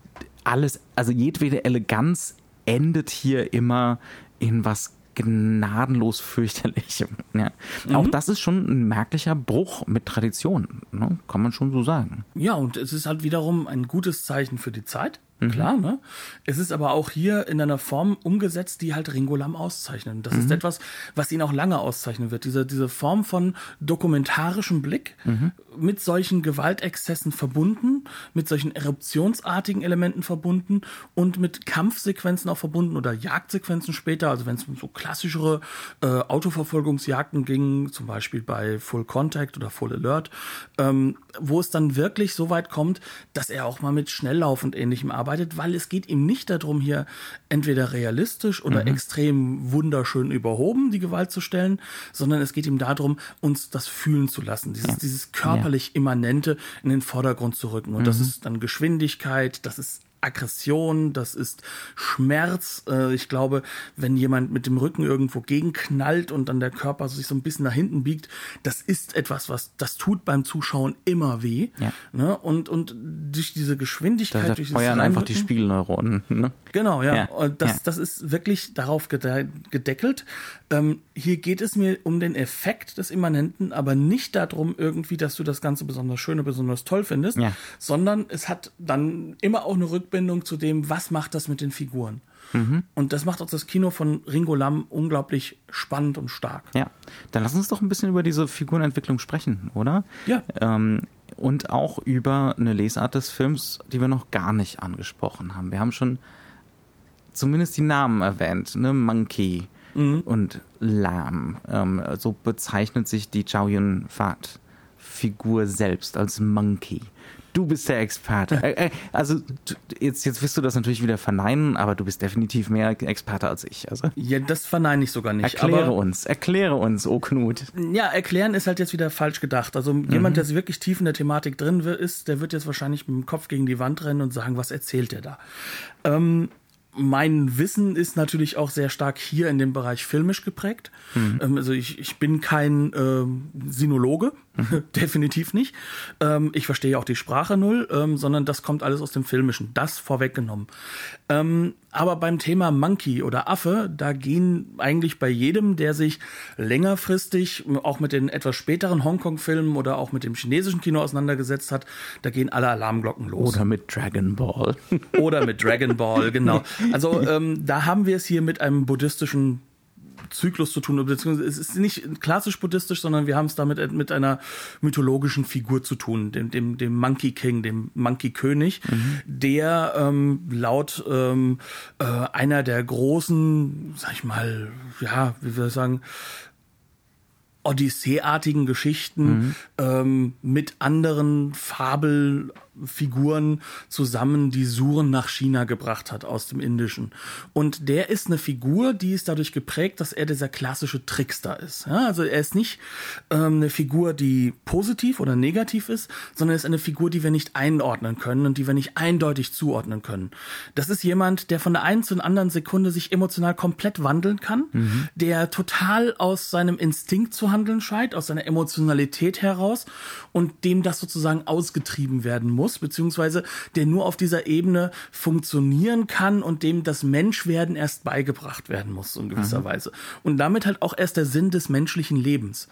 alles, also jedwede Eleganz endet hier immer in was gnadenlos fürchterlich. Ja. Mhm. Auch das ist schon ein merklicher Bruch mit Tradition, ne? kann man schon so sagen. Ja, und es ist halt wiederum ein gutes Zeichen für die Zeit. Mhm. Klar, ne? Es ist aber auch hier in einer Form umgesetzt, die halt Ringo Lam auszeichnen. Das mhm. ist etwas, was ihn auch lange auszeichnen wird. Diese, diese Form von dokumentarischem Blick mhm. mit solchen Gewaltexzessen verbunden, mit solchen eruptionsartigen Elementen verbunden und mit Kampfsequenzen auch verbunden oder Jagdsequenzen später. Also wenn es um so klassischere äh, Autoverfolgungsjagden ging, zum Beispiel bei Full Contact oder Full Alert, ähm, wo es dann wirklich so weit kommt, dass er auch mal mit Schnelllauf und ähnlichem arbeitet arbeitet, weil es geht ihm nicht darum, hier entweder realistisch oder mhm. extrem wunderschön überhoben die Gewalt zu stellen, sondern es geht ihm darum, uns das fühlen zu lassen, dieses, ja. dieses körperlich immanente in den Vordergrund zu rücken. Und mhm. das ist dann Geschwindigkeit, das ist Aggression, das ist Schmerz. Äh, ich glaube, wenn jemand mit dem Rücken irgendwo gegenknallt und dann der Körper sich so ein bisschen nach hinten biegt, das ist etwas, was das tut beim Zuschauen immer weh. Ja. Ne? Und, und durch diese Geschwindigkeit, da durch feuern einfach die Spiegelneuronen. Ne? Genau, ja. ja. Und das, ja. das ist wirklich darauf gedeckelt. Ähm, hier geht es mir um den Effekt des Immanenten, aber nicht darum irgendwie, dass du das Ganze besonders schön und besonders toll findest, ja. sondern es hat dann immer auch eine Rückbindung zu dem, was macht das mit den Figuren. Mhm. Und das macht auch das Kino von Ringo Lam unglaublich spannend und stark. Ja, dann lass uns doch ein bisschen über diese Figurenentwicklung sprechen, oder? Ja. Ähm, und auch über eine Lesart des Films, die wir noch gar nicht angesprochen haben. Wir haben schon zumindest die Namen erwähnt, ne? Monkey mhm. und Lam. Ähm, so bezeichnet sich die Chow Yun Fat Figur selbst als Monkey. Du bist der Experte. Äh, äh, also jetzt, jetzt wirst du das natürlich wieder verneinen, aber du bist definitiv mehr Experte als ich. Also. Ja, das verneine ich sogar nicht. Erkläre aber, uns, erkläre uns, oh Knut. Ja, erklären ist halt jetzt wieder falsch gedacht. Also mhm. jemand, der wirklich tief in der Thematik drin ist, der wird jetzt wahrscheinlich mit dem Kopf gegen die Wand rennen und sagen, was erzählt er da? Ähm, mein Wissen ist natürlich auch sehr stark hier in dem Bereich filmisch geprägt. Mhm. Ähm, also ich, ich bin kein äh, Sinologe, mhm. definitiv nicht. Ähm, ich verstehe auch die Sprache null, ähm, sondern das kommt alles aus dem Filmischen. Das vorweggenommen. Ähm, aber beim Thema Monkey oder Affe, da gehen eigentlich bei jedem, der sich längerfristig auch mit den etwas späteren Hongkong-Filmen oder auch mit dem chinesischen Kino auseinandergesetzt hat, da gehen alle Alarmglocken los. Oder mit Dragon Ball. oder mit Dragon Ball, genau. Also ähm, da haben wir es hier mit einem buddhistischen Zyklus zu tun, beziehungsweise es ist nicht klassisch buddhistisch, sondern wir haben es damit mit einer mythologischen Figur zu tun, dem, dem, dem Monkey King, dem Monkey König, mhm. der ähm, laut ähm, äh, einer der großen, sag ich mal, ja, wie wir sagen, Odyssee-artigen Geschichten mhm. ähm, mit anderen Fabel Figuren zusammen die Suren nach China gebracht hat aus dem Indischen. Und der ist eine Figur, die ist dadurch geprägt, dass er dieser klassische Trickster ist. Ja, also er ist nicht ähm, eine Figur, die positiv oder negativ ist, sondern er ist eine Figur, die wir nicht einordnen können und die wir nicht eindeutig zuordnen können. Das ist jemand, der von der einen zur anderen Sekunde sich emotional komplett wandeln kann, mhm. der total aus seinem Instinkt zu handeln scheint, aus seiner Emotionalität heraus und dem das sozusagen ausgetrieben werden muss muss, beziehungsweise der nur auf dieser Ebene funktionieren kann und dem das Menschwerden erst beigebracht werden muss, in gewisser mhm. Weise. Und damit halt auch erst der Sinn des menschlichen Lebens.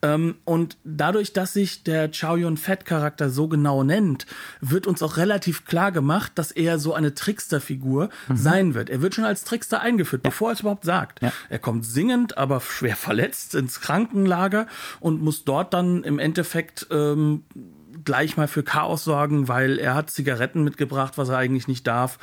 Ähm, und dadurch, dass sich der Chow Yun-Fat-Charakter so genau nennt, wird uns auch relativ klar gemacht, dass er so eine Trickster-Figur mhm. sein wird. Er wird schon als Trickster eingeführt, ja. bevor er es überhaupt sagt. Ja. Er kommt singend, aber schwer verletzt ins Krankenlager und muss dort dann im Endeffekt ähm, gleich mal für Chaos sorgen, weil er hat Zigaretten mitgebracht, was er eigentlich nicht darf,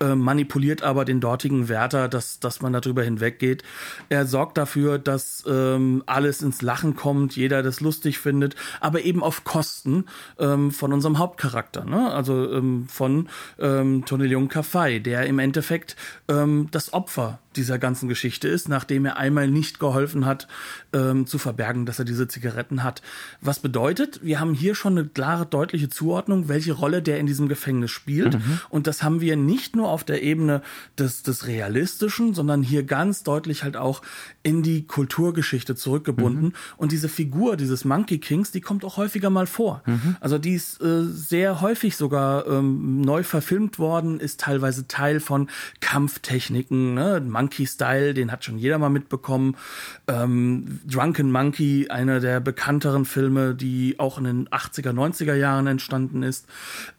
äh, manipuliert aber den dortigen Wärter, dass, dass man darüber hinweggeht. Er sorgt dafür, dass ähm, alles ins Lachen kommt, jeder das lustig findet, aber eben auf Kosten ähm, von unserem Hauptcharakter, ne? also ähm, von ähm, Tonelion Kafai, der im Endeffekt ähm, das Opfer dieser ganzen Geschichte ist, nachdem er einmal nicht geholfen hat, ähm, zu verbergen, dass er diese Zigaretten hat. Was bedeutet, wir haben hier schon eine klare, deutliche Zuordnung, welche Rolle der in diesem Gefängnis spielt. Mhm. Und das haben wir nicht nur auf der Ebene des, des Realistischen, sondern hier ganz deutlich halt auch in die Kulturgeschichte zurückgebunden. Mhm. Und diese Figur dieses Monkey Kings, die kommt auch häufiger mal vor. Mhm. Also die ist äh, sehr häufig sogar ähm, neu verfilmt worden, ist teilweise Teil von Kampftechniken, ne? Monkey-Style, den hat schon jeder mal mitbekommen. Ähm, Drunken Monkey, einer der bekannteren Filme, die auch in den 80er, 90er Jahren entstanden ist.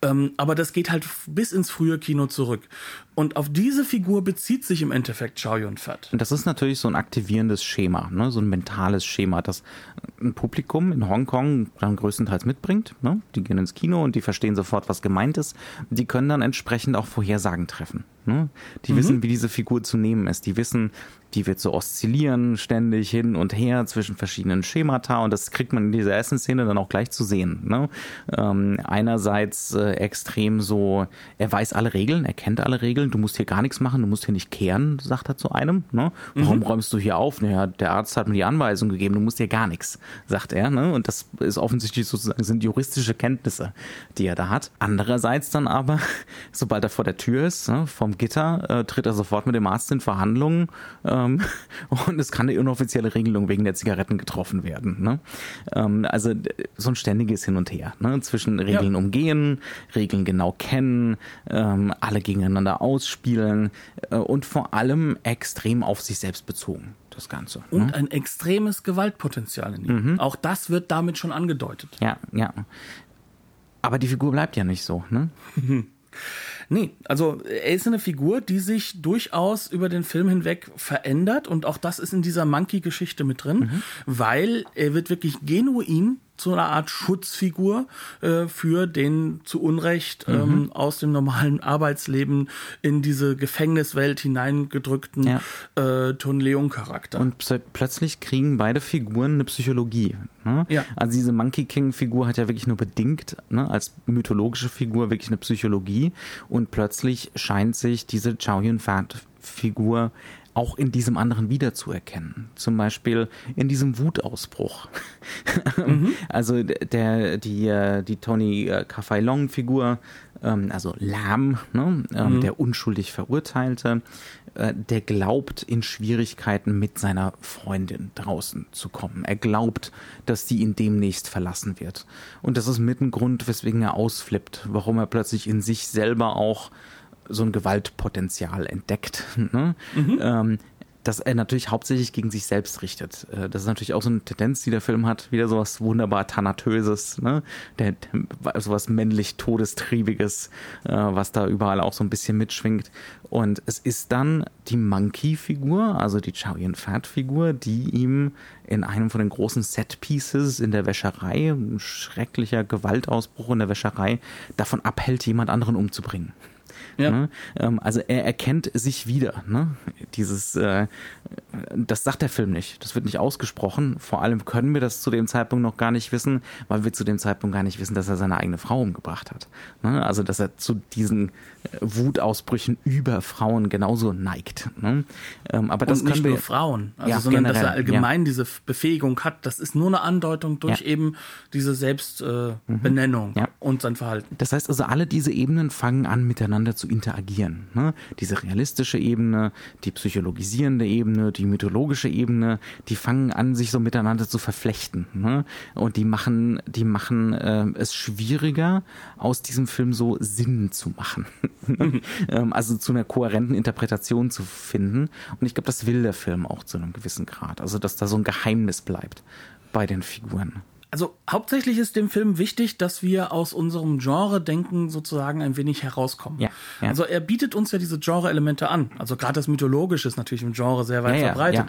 Ähm, aber das geht halt bis ins frühe Kino zurück. Und auf diese Figur bezieht sich im Endeffekt Chow Yun-Fat. Und das ist natürlich so ein aktivierendes Schema, ne? so ein mentales Schema, das ein Publikum in Hongkong dann größtenteils mitbringt. Ne? Die gehen ins Kino und die verstehen sofort, was gemeint ist. Die können dann entsprechend auch Vorhersagen treffen. Ne? Die mhm. wissen, wie diese Figur zu nehmen ist. Die wissen, die wird so oszillieren ständig hin und her zwischen verschiedenen Schemata und das kriegt man in dieser ersten Szene dann auch gleich zu sehen. Ne? Ähm, einerseits äh, extrem so, er weiß alle Regeln, er kennt alle Regeln, du musst hier gar nichts machen, du musst hier nicht kehren, sagt er zu einem. Ne? Warum mhm. räumst du hier auf? Naja, der Arzt hat mir die Anweisung gegeben, du musst hier gar nichts, sagt er. Ne? Und das ist offensichtlich sozusagen, sind juristische Kenntnisse, die er da hat. Andererseits dann aber, sobald er vor der Tür ist, ne, vom Gitter, äh, tritt er sofort mit dem Arzt in Verhandlungen, äh, ähm, und es kann eine inoffizielle Regelung wegen der Zigaretten getroffen werden. Ne? Ähm, also so ein ständiges Hin und Her ne? zwischen Regeln ja. umgehen, Regeln genau kennen, ähm, alle gegeneinander ausspielen äh, und vor allem extrem auf sich selbst bezogen das Ganze. Und ne? ein extremes Gewaltpotenzial in ihm. Mhm. Auch das wird damit schon angedeutet. Ja, ja. Aber die Figur bleibt ja nicht so, ne? Nee, also er ist eine Figur, die sich durchaus über den Film hinweg verändert und auch das ist in dieser Monkey-Geschichte mit drin, mhm. weil er wird wirklich genuin zu einer Art Schutzfigur äh, für den zu Unrecht mhm. ähm, aus dem normalen Arbeitsleben in diese Gefängniswelt hineingedrückten ja. äh, Ton Leon Charakter. Und plötzlich kriegen beide Figuren eine Psychologie. Ne? Ja. Also diese Monkey King Figur hat ja wirklich nur bedingt ne, als mythologische Figur wirklich eine Psychologie und plötzlich scheint sich diese Chow Yun Fat Figur auch in diesem anderen wiederzuerkennen. Zum Beispiel in diesem Wutausbruch. Mhm. Also der, die, äh, die Tony äh, Kafailong-Figur, ähm, also Lam, ne, ähm, mhm. der unschuldig Verurteilte, äh, der glaubt, in Schwierigkeiten mit seiner Freundin draußen zu kommen. Er glaubt, dass die ihn demnächst verlassen wird. Und das ist mit ein Grund, weswegen er ausflippt, warum er plötzlich in sich selber auch so ein Gewaltpotenzial entdeckt. Ne? Mhm. Ähm, dass er natürlich hauptsächlich gegen sich selbst richtet. Äh, das ist natürlich auch so eine Tendenz, die der Film hat, wieder sowas wunderbar Thanatöses, ne? Der, sowas männlich Todestriebiges, äh, was da überall auch so ein bisschen mitschwingt. Und es ist dann die Monkey-Figur, also die Chow Yun-Fat-Figur, die ihm in einem von den großen Set-Pieces in der Wäscherei, ein schrecklicher Gewaltausbruch in der Wäscherei, davon abhält, jemand anderen umzubringen. Ja. Ne? Ähm, also er erkennt sich wieder. Ne? Dieses, äh, das sagt der Film nicht. Das wird nicht ausgesprochen. Vor allem können wir das zu dem Zeitpunkt noch gar nicht wissen, weil wir zu dem Zeitpunkt gar nicht wissen, dass er seine eigene Frau umgebracht hat. Ne? Also dass er zu diesen äh, Wutausbrüchen über Frauen genauso neigt. Ne? Ähm, aber das Und nicht nur Frauen, also ja, sondern generell, dass er allgemein ja. diese Befähigung hat. Das ist nur eine Andeutung durch ja. eben diese Selbstbenennung äh, mhm. und sein Verhalten. Das heißt also, alle diese Ebenen fangen an miteinander zu zu interagieren. Ne? Diese realistische Ebene, die psychologisierende Ebene, die mythologische Ebene, die fangen an, sich so miteinander zu verflechten. Ne? Und die machen, die machen äh, es schwieriger, aus diesem Film so Sinn zu machen. ähm, also zu einer kohärenten Interpretation zu finden. Und ich glaube, das will der Film auch zu einem gewissen Grad. Also, dass da so ein Geheimnis bleibt bei den Figuren also hauptsächlich ist dem Film wichtig, dass wir aus unserem Genre-Denken sozusagen ein wenig herauskommen. Ja, ja. Also er bietet uns ja diese Genre-Elemente an. Also gerade das Mythologische ist natürlich im Genre sehr weit ja, verbreitet.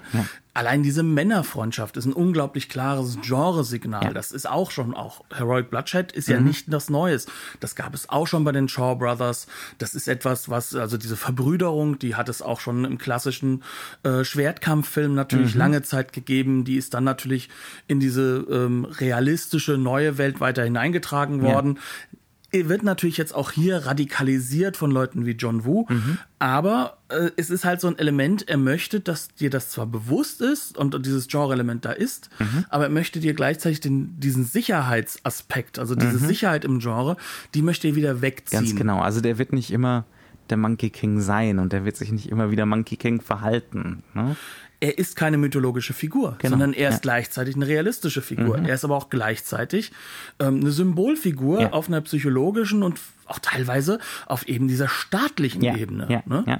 Allein diese Männerfreundschaft ist ein unglaublich klares Genresignal. Das ist auch schon auch Heroic Bloodshed ist ja mhm. nicht das Neues. Das gab es auch schon bei den Shaw Brothers. Das ist etwas, was also diese Verbrüderung, die hat es auch schon im klassischen äh, Schwertkampffilm natürlich mhm. lange Zeit gegeben. Die ist dann natürlich in diese ähm, realistische neue Welt weiter hineingetragen worden. Ja. Wird natürlich jetzt auch hier radikalisiert von Leuten wie John Woo, mhm. aber äh, es ist halt so ein Element, er möchte, dass dir das zwar bewusst ist und dieses Genre-Element da ist, mhm. aber er möchte dir gleichzeitig den, diesen Sicherheitsaspekt, also diese mhm. Sicherheit im Genre, die möchte er wieder wegziehen. Ganz genau, also der wird nicht immer der Monkey King sein und der wird sich nicht immer wieder Monkey King verhalten. Ne? Er ist keine mythologische Figur, genau. sondern er ist ja. gleichzeitig eine realistische Figur. Mhm. Er ist aber auch gleichzeitig ähm, eine Symbolfigur ja. auf einer psychologischen und auch teilweise auf eben dieser staatlichen ja. Ebene. Ja, ne? ja.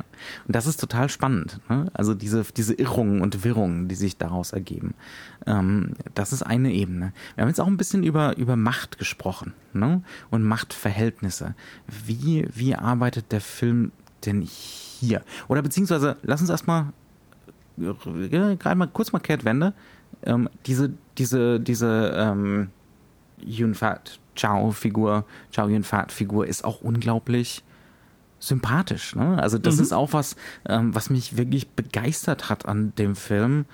Und das ist total spannend. Ne? Also diese, diese Irrungen und Wirrungen, die sich daraus ergeben. Ähm, das ist eine Ebene. Wir haben jetzt auch ein bisschen über, über Macht gesprochen ne? und Machtverhältnisse. Wie, wie arbeitet der Film denn hier? Oder beziehungsweise, lass uns erstmal gerade mal kurz mal Kehrtwende, ähm, diese, diese, diese ähm, Yun Fat Chao Figur, Chao Yun Fat Figur ist auch unglaublich sympathisch. Ne? Also das mhm. ist auch was, ähm, was mich wirklich begeistert hat an dem Film.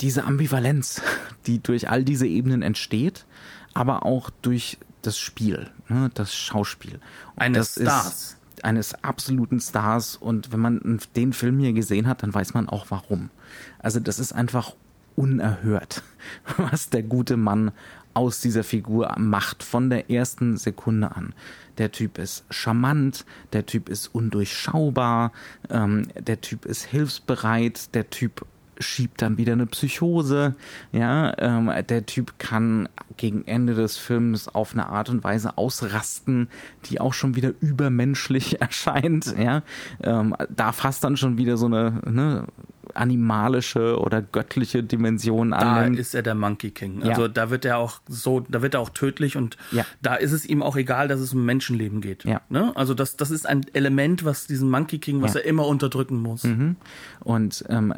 Diese Ambivalenz, die durch all diese Ebenen entsteht, aber auch durch das Spiel, ne? das Schauspiel. Eines Stars. Ist, eines absoluten Stars und wenn man den Film hier gesehen hat, dann weiß man auch warum. Also das ist einfach unerhört, was der gute Mann aus dieser Figur macht von der ersten Sekunde an. Der Typ ist charmant, der Typ ist undurchschaubar, ähm, der Typ ist hilfsbereit, der Typ schiebt dann wieder eine Psychose. Ja, ähm, der Typ kann gegen Ende des Films auf eine Art und Weise ausrasten, die auch schon wieder übermenschlich erscheint. Ja, ähm, da fasst dann schon wieder so eine ne, animalische oder göttliche Dimension an. Da ist er der Monkey King. Also ja. da wird er auch so, da wird er auch tödlich und ja. da ist es ihm auch egal, dass es um Menschenleben geht. Ja. Ne? Also das, das ist ein Element, was diesen Monkey King, was er immer unterdrücken muss. Mhm. Und ähm,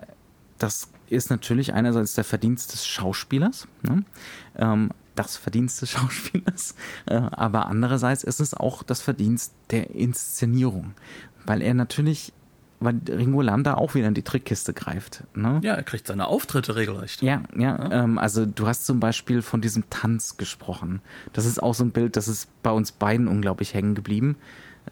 das ist natürlich einerseits der Verdienst des Schauspielers, ne? ähm, das Verdienst des Schauspielers, äh, aber andererseits ist es auch das Verdienst der Inszenierung, weil er natürlich weil Ringo Landa auch wieder in die Trickkiste greift. Ne? Ja, er kriegt seine Auftritte regelrecht. Ja, ja. ja. Ähm, also du hast zum Beispiel von diesem Tanz gesprochen. Das ist auch so ein Bild, das ist bei uns beiden unglaublich hängen geblieben.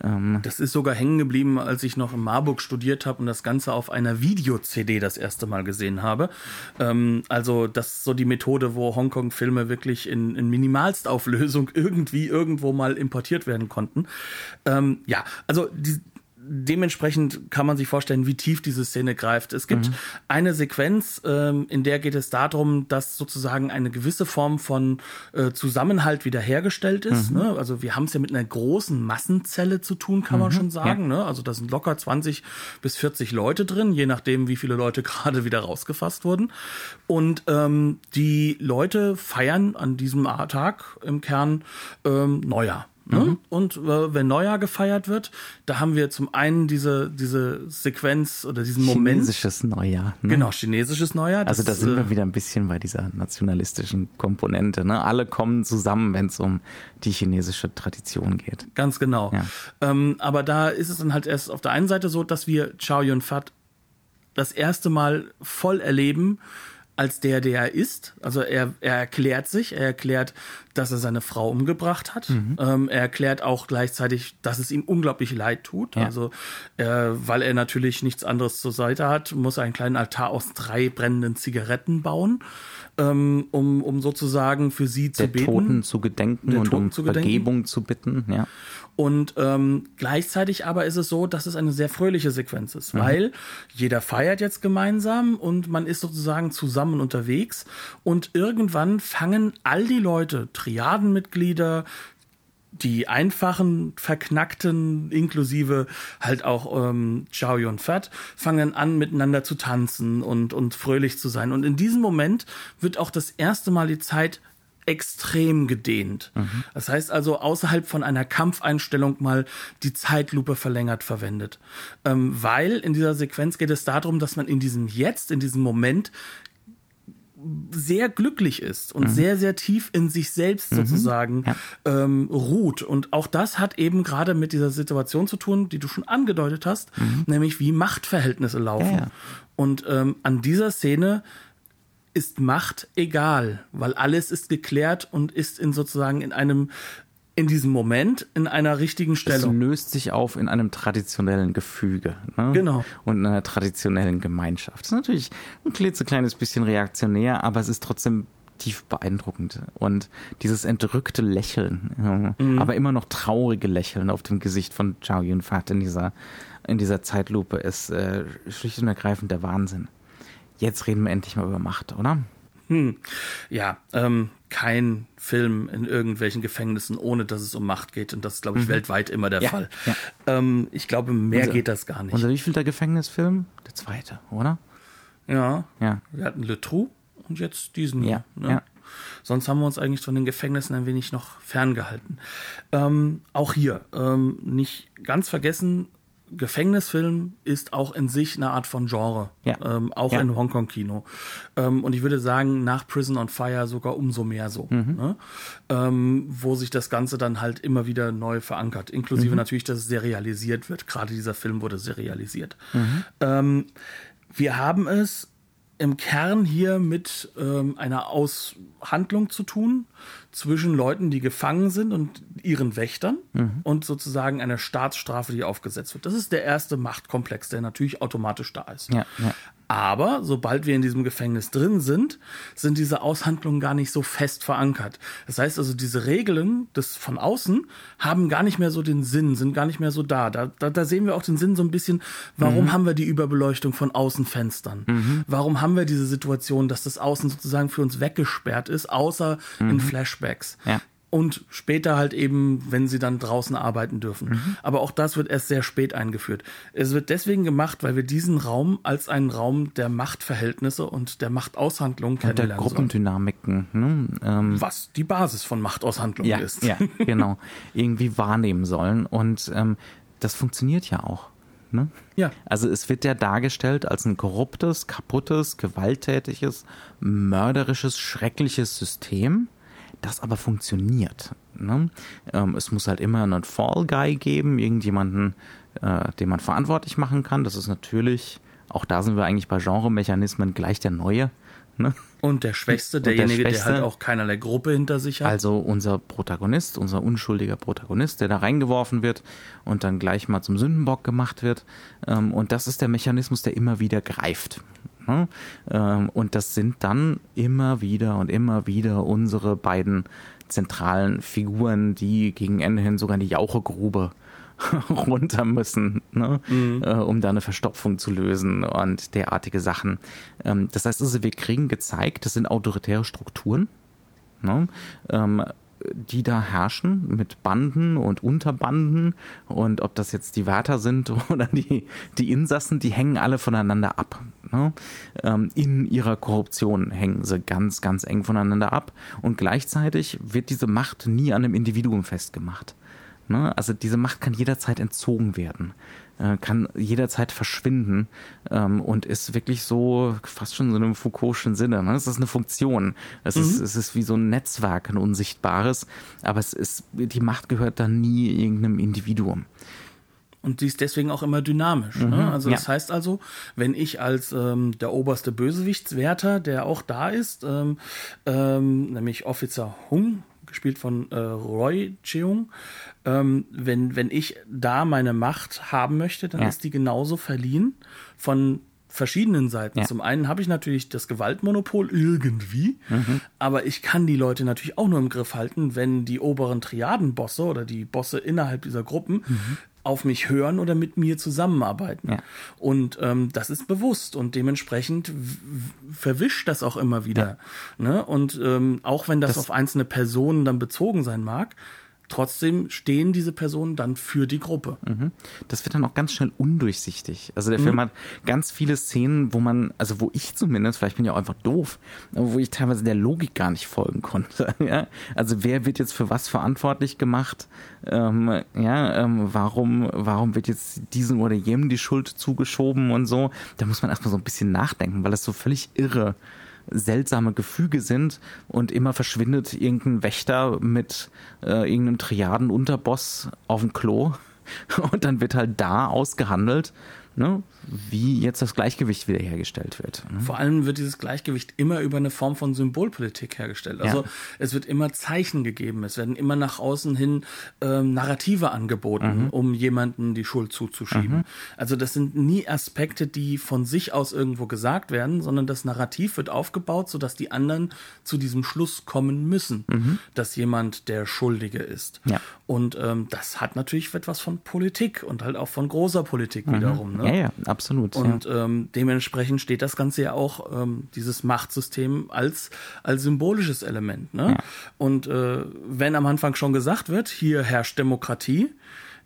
Ähm das ist sogar hängen geblieben, als ich noch in Marburg studiert habe und das Ganze auf einer Video-CD das erste Mal gesehen habe. Ähm, also das ist so die Methode, wo Hongkong-Filme wirklich in, in Minimalstauflösung irgendwie irgendwo mal importiert werden konnten. Ähm, ja, also die, dementsprechend kann man sich vorstellen, wie tief diese Szene greift. Es gibt mhm. eine Sequenz, ähm, in der geht es darum, dass sozusagen eine gewisse Form von äh, Zusammenhalt wiederhergestellt ist. Mhm. Ne? Also wir haben es ja mit einer großen Massenzelle zu tun, kann mhm. man schon sagen. Ja. Ne? Also da sind locker 20 bis 40 Leute drin, je nachdem, wie viele Leute gerade wieder rausgefasst wurden. Und ähm, die Leute feiern an diesem Tag im Kern ähm, Neujahr. Ne? Mhm. Und äh, wenn Neujahr gefeiert wird, da haben wir zum einen diese, diese Sequenz oder diesen Moment. Chinesisches Neujahr. Ne? Genau, chinesisches Neujahr. also da sind äh, wir wieder ein bisschen bei dieser nationalistischen Komponente. Ne? Alle kommen zusammen, wenn es um die chinesische Tradition geht. Ganz genau. Ja. Ähm, aber da ist es dann halt erst auf der einen Seite so, dass wir Chow Yun-Fat das erste Mal voll erleben, als der, der er ist. Also er, er erklärt sich, er erklärt, dass er seine Frau umgebracht hat. Mhm. Ähm, er erklärt auch gleichzeitig, dass es ihm unglaublich leid tut. Ja. Also äh, weil er natürlich nichts anderes zur Seite hat, muss er einen kleinen Altar aus drei brennenden Zigaretten bauen, ähm, um, um sozusagen für sie zu der beten. Toten zu gedenken und Toten um zu gedenken. Vergebung zu bitten. Ja. Und ähm, gleichzeitig aber ist es so, dass es eine sehr fröhliche Sequenz ist, mhm. weil jeder feiert jetzt gemeinsam und man ist sozusagen zusammen unterwegs und irgendwann fangen all die Leute, Triadenmitglieder, die einfachen, verknackten, inklusive halt auch ähm, Chow Yun Fat, fangen an, miteinander zu tanzen und, und fröhlich zu sein. Und in diesem Moment wird auch das erste Mal die Zeit extrem gedehnt. Mhm. Das heißt also außerhalb von einer Kampfeinstellung mal die Zeitlupe verlängert verwendet. Ähm, weil in dieser Sequenz geht es darum, dass man in diesem Jetzt, in diesem Moment sehr glücklich ist und mhm. sehr, sehr tief in sich selbst mhm. sozusagen ja. ähm, ruht. Und auch das hat eben gerade mit dieser Situation zu tun, die du schon angedeutet hast, mhm. nämlich wie Machtverhältnisse laufen. Ja, ja. Und ähm, an dieser Szene ist Macht egal, weil alles ist geklärt und ist in sozusagen in einem in diesem Moment in einer richtigen Stellung. Es löst sich auf in einem traditionellen Gefüge. Ne? Genau. Und in einer traditionellen Gemeinschaft. Das ist natürlich ein klitzekleines bisschen reaktionär, aber es ist trotzdem tief beeindruckend. Und dieses entrückte Lächeln, mhm. aber immer noch traurige Lächeln auf dem Gesicht von Zhao Yun-Fat in dieser, in dieser Zeitlupe ist äh, schlicht und ergreifend der Wahnsinn jetzt reden wir endlich mal über Macht, oder? Hm. Ja, ähm, kein Film in irgendwelchen Gefängnissen, ohne dass es um Macht geht. Und das ist, glaube ich, mhm. weltweit immer der ja, Fall. Ja. Ähm, ich glaube, mehr unser, geht das gar nicht. Unser wievielter Gefängnisfilm? Der zweite, oder? Ja. ja. Wir hatten Le Trou und jetzt diesen. Ja. Ne? ja. Sonst haben wir uns eigentlich von den Gefängnissen ein wenig noch ferngehalten. Ähm, auch hier, ähm, nicht ganz vergessen, Gefängnisfilm ist auch in sich eine Art von Genre, ja. ähm, auch ja. in Hongkong-Kino. Ähm, und ich würde sagen, nach Prison on Fire sogar umso mehr so, mhm. ne? ähm, wo sich das Ganze dann halt immer wieder neu verankert. Inklusive mhm. natürlich, dass es serialisiert wird. Gerade dieser Film wurde serialisiert. Mhm. Ähm, wir haben es im Kern hier mit ähm, einer Aushandlung zu tun zwischen Leuten, die gefangen sind und ihren Wächtern mhm. und sozusagen einer Staatsstrafe, die aufgesetzt wird. Das ist der erste Machtkomplex, der natürlich automatisch da ist. Ja, ja. Aber sobald wir in diesem Gefängnis drin sind, sind diese Aushandlungen gar nicht so fest verankert. Das heißt also, diese Regeln des von außen haben gar nicht mehr so den Sinn, sind gar nicht mehr so da. Da, da, da sehen wir auch den Sinn so ein bisschen, warum mhm. haben wir die Überbeleuchtung von Außenfenstern? Mhm. Warum haben wir diese Situation, dass das Außen sozusagen für uns weggesperrt ist, außer mhm. in Flashbacks? Ja und später halt eben, wenn sie dann draußen arbeiten dürfen. Mhm. Aber auch das wird erst sehr spät eingeführt. Es wird deswegen gemacht, weil wir diesen Raum als einen Raum der Machtverhältnisse und der Machtaushandlung kennenlernen und der Gruppendynamiken, ne? ähm, was die Basis von Machtaushandlung ja, ist. Ja, genau. Irgendwie wahrnehmen sollen und ähm, das funktioniert ja auch. Ne? Ja. Also es wird ja dargestellt als ein korruptes, kaputtes, gewalttätiges, mörderisches, schreckliches System das aber funktioniert. Ne? Ähm, es muss halt immer einen Fall Guy geben, irgendjemanden, äh, den man verantwortlich machen kann. Das ist natürlich, auch da sind wir eigentlich bei Genremechanismen gleich der neue. Ne? Und der Schwächste, derjenige, der, der, halt auch keinerlei Gruppe hinter sich hat. Also unser Protagonist, unser unschuldiger Protagonist, der da reingeworfen wird und dann gleich mal zum Sündenbock gemacht wird. Ähm, und das ist der Mechanismus, der immer wieder greift. Ne? Ähm, und das sind dann immer wieder und immer wieder unsere beiden zentralen Figuren, die gegen Ende hin sogar in die Jauchegrube runter müssen, ne? Mhm. Äh, um da eine Verstopfung zu lösen und derartige Sachen. Ähm, das heißt also, wir kriegen gezeigt, das sind autoritäre Strukturen. Ne? Ähm, die da herrschen mit Banden und Unterbanden und ob das jetzt die Wärter sind oder die, die Insassen, die hängen alle voneinander ab. Ne? Ähm, in ihrer Korruption hängen sie ganz, ganz eng voneinander ab und gleichzeitig wird diese Macht nie an einem Individuum festgemacht. Ne? Also diese Macht kann jederzeit entzogen werden, äh, kann jederzeit verschwinden ähm, und ist wirklich so fast schon so in einem Foucault'schen Sinne. Ne? Es ist eine Funktion. Es, mhm. ist, es ist wie so ein Netzwerk, ein unsichtbares, aber es ist, die Macht gehört dann nie irgendeinem Individuum. Und die ist deswegen auch immer dynamisch. Ne? Mhm, ne? Also ja. das heißt also, wenn ich als ähm, der oberste Bösewichtswärter, der auch da ist, ähm, ähm, nämlich Officer Hung, gespielt von äh, Roy Cheung. Ähm, wenn, wenn ich da meine Macht haben möchte, dann ja. ist die genauso verliehen von verschiedenen Seiten. Ja. Zum einen habe ich natürlich das Gewaltmonopol irgendwie, mhm. aber ich kann die Leute natürlich auch nur im Griff halten, wenn die oberen Triadenbosse oder die Bosse innerhalb dieser Gruppen mhm auf mich hören oder mit mir zusammenarbeiten. Ja. Und ähm, das ist bewusst und dementsprechend verwischt das auch immer wieder. Ja. Ne? Und ähm, auch wenn das, das auf einzelne Personen dann bezogen sein mag, trotzdem stehen diese Personen dann für die Gruppe. Mhm. Das wird dann auch ganz schnell undurchsichtig. Also der mhm. Film hat ganz viele Szenen, wo man, also wo ich zumindest, vielleicht bin ich auch einfach doof, wo ich teilweise der Logik gar nicht folgen konnte. Ja? Also wer wird jetzt für was verantwortlich gemacht? Ähm, ja, ähm, warum, warum wird jetzt diesen oder jenem die Schuld zugeschoben und so? Da muss man erstmal so ein bisschen nachdenken, weil das so völlig irre seltsame Gefüge sind und immer verschwindet irgendein Wächter mit äh, irgendeinem Triaden-Unterboss auf dem Klo. Und dann wird halt da ausgehandelt, ne, wie jetzt das Gleichgewicht wiederhergestellt wird. Ne? Vor allem wird dieses Gleichgewicht immer über eine Form von Symbolpolitik hergestellt. Also ja. es wird immer Zeichen gegeben, es werden immer nach außen hin ähm, Narrative angeboten, mhm. um jemanden die Schuld zuzuschieben. Mhm. Also das sind nie Aspekte, die von sich aus irgendwo gesagt werden, sondern das Narrativ wird aufgebaut, sodass die anderen zu diesem Schluss kommen müssen, mhm. dass jemand der Schuldige ist. Ja. Und ähm, das hat natürlich etwas von Politik und halt auch von großer Politik mhm. wiederum. Ne? Ja, ja, absolut. Und ja. ähm, dementsprechend steht das Ganze ja auch, ähm, dieses Machtsystem, als, als symbolisches Element. Ne? Ja. Und äh, wenn am Anfang schon gesagt wird, hier herrscht Demokratie,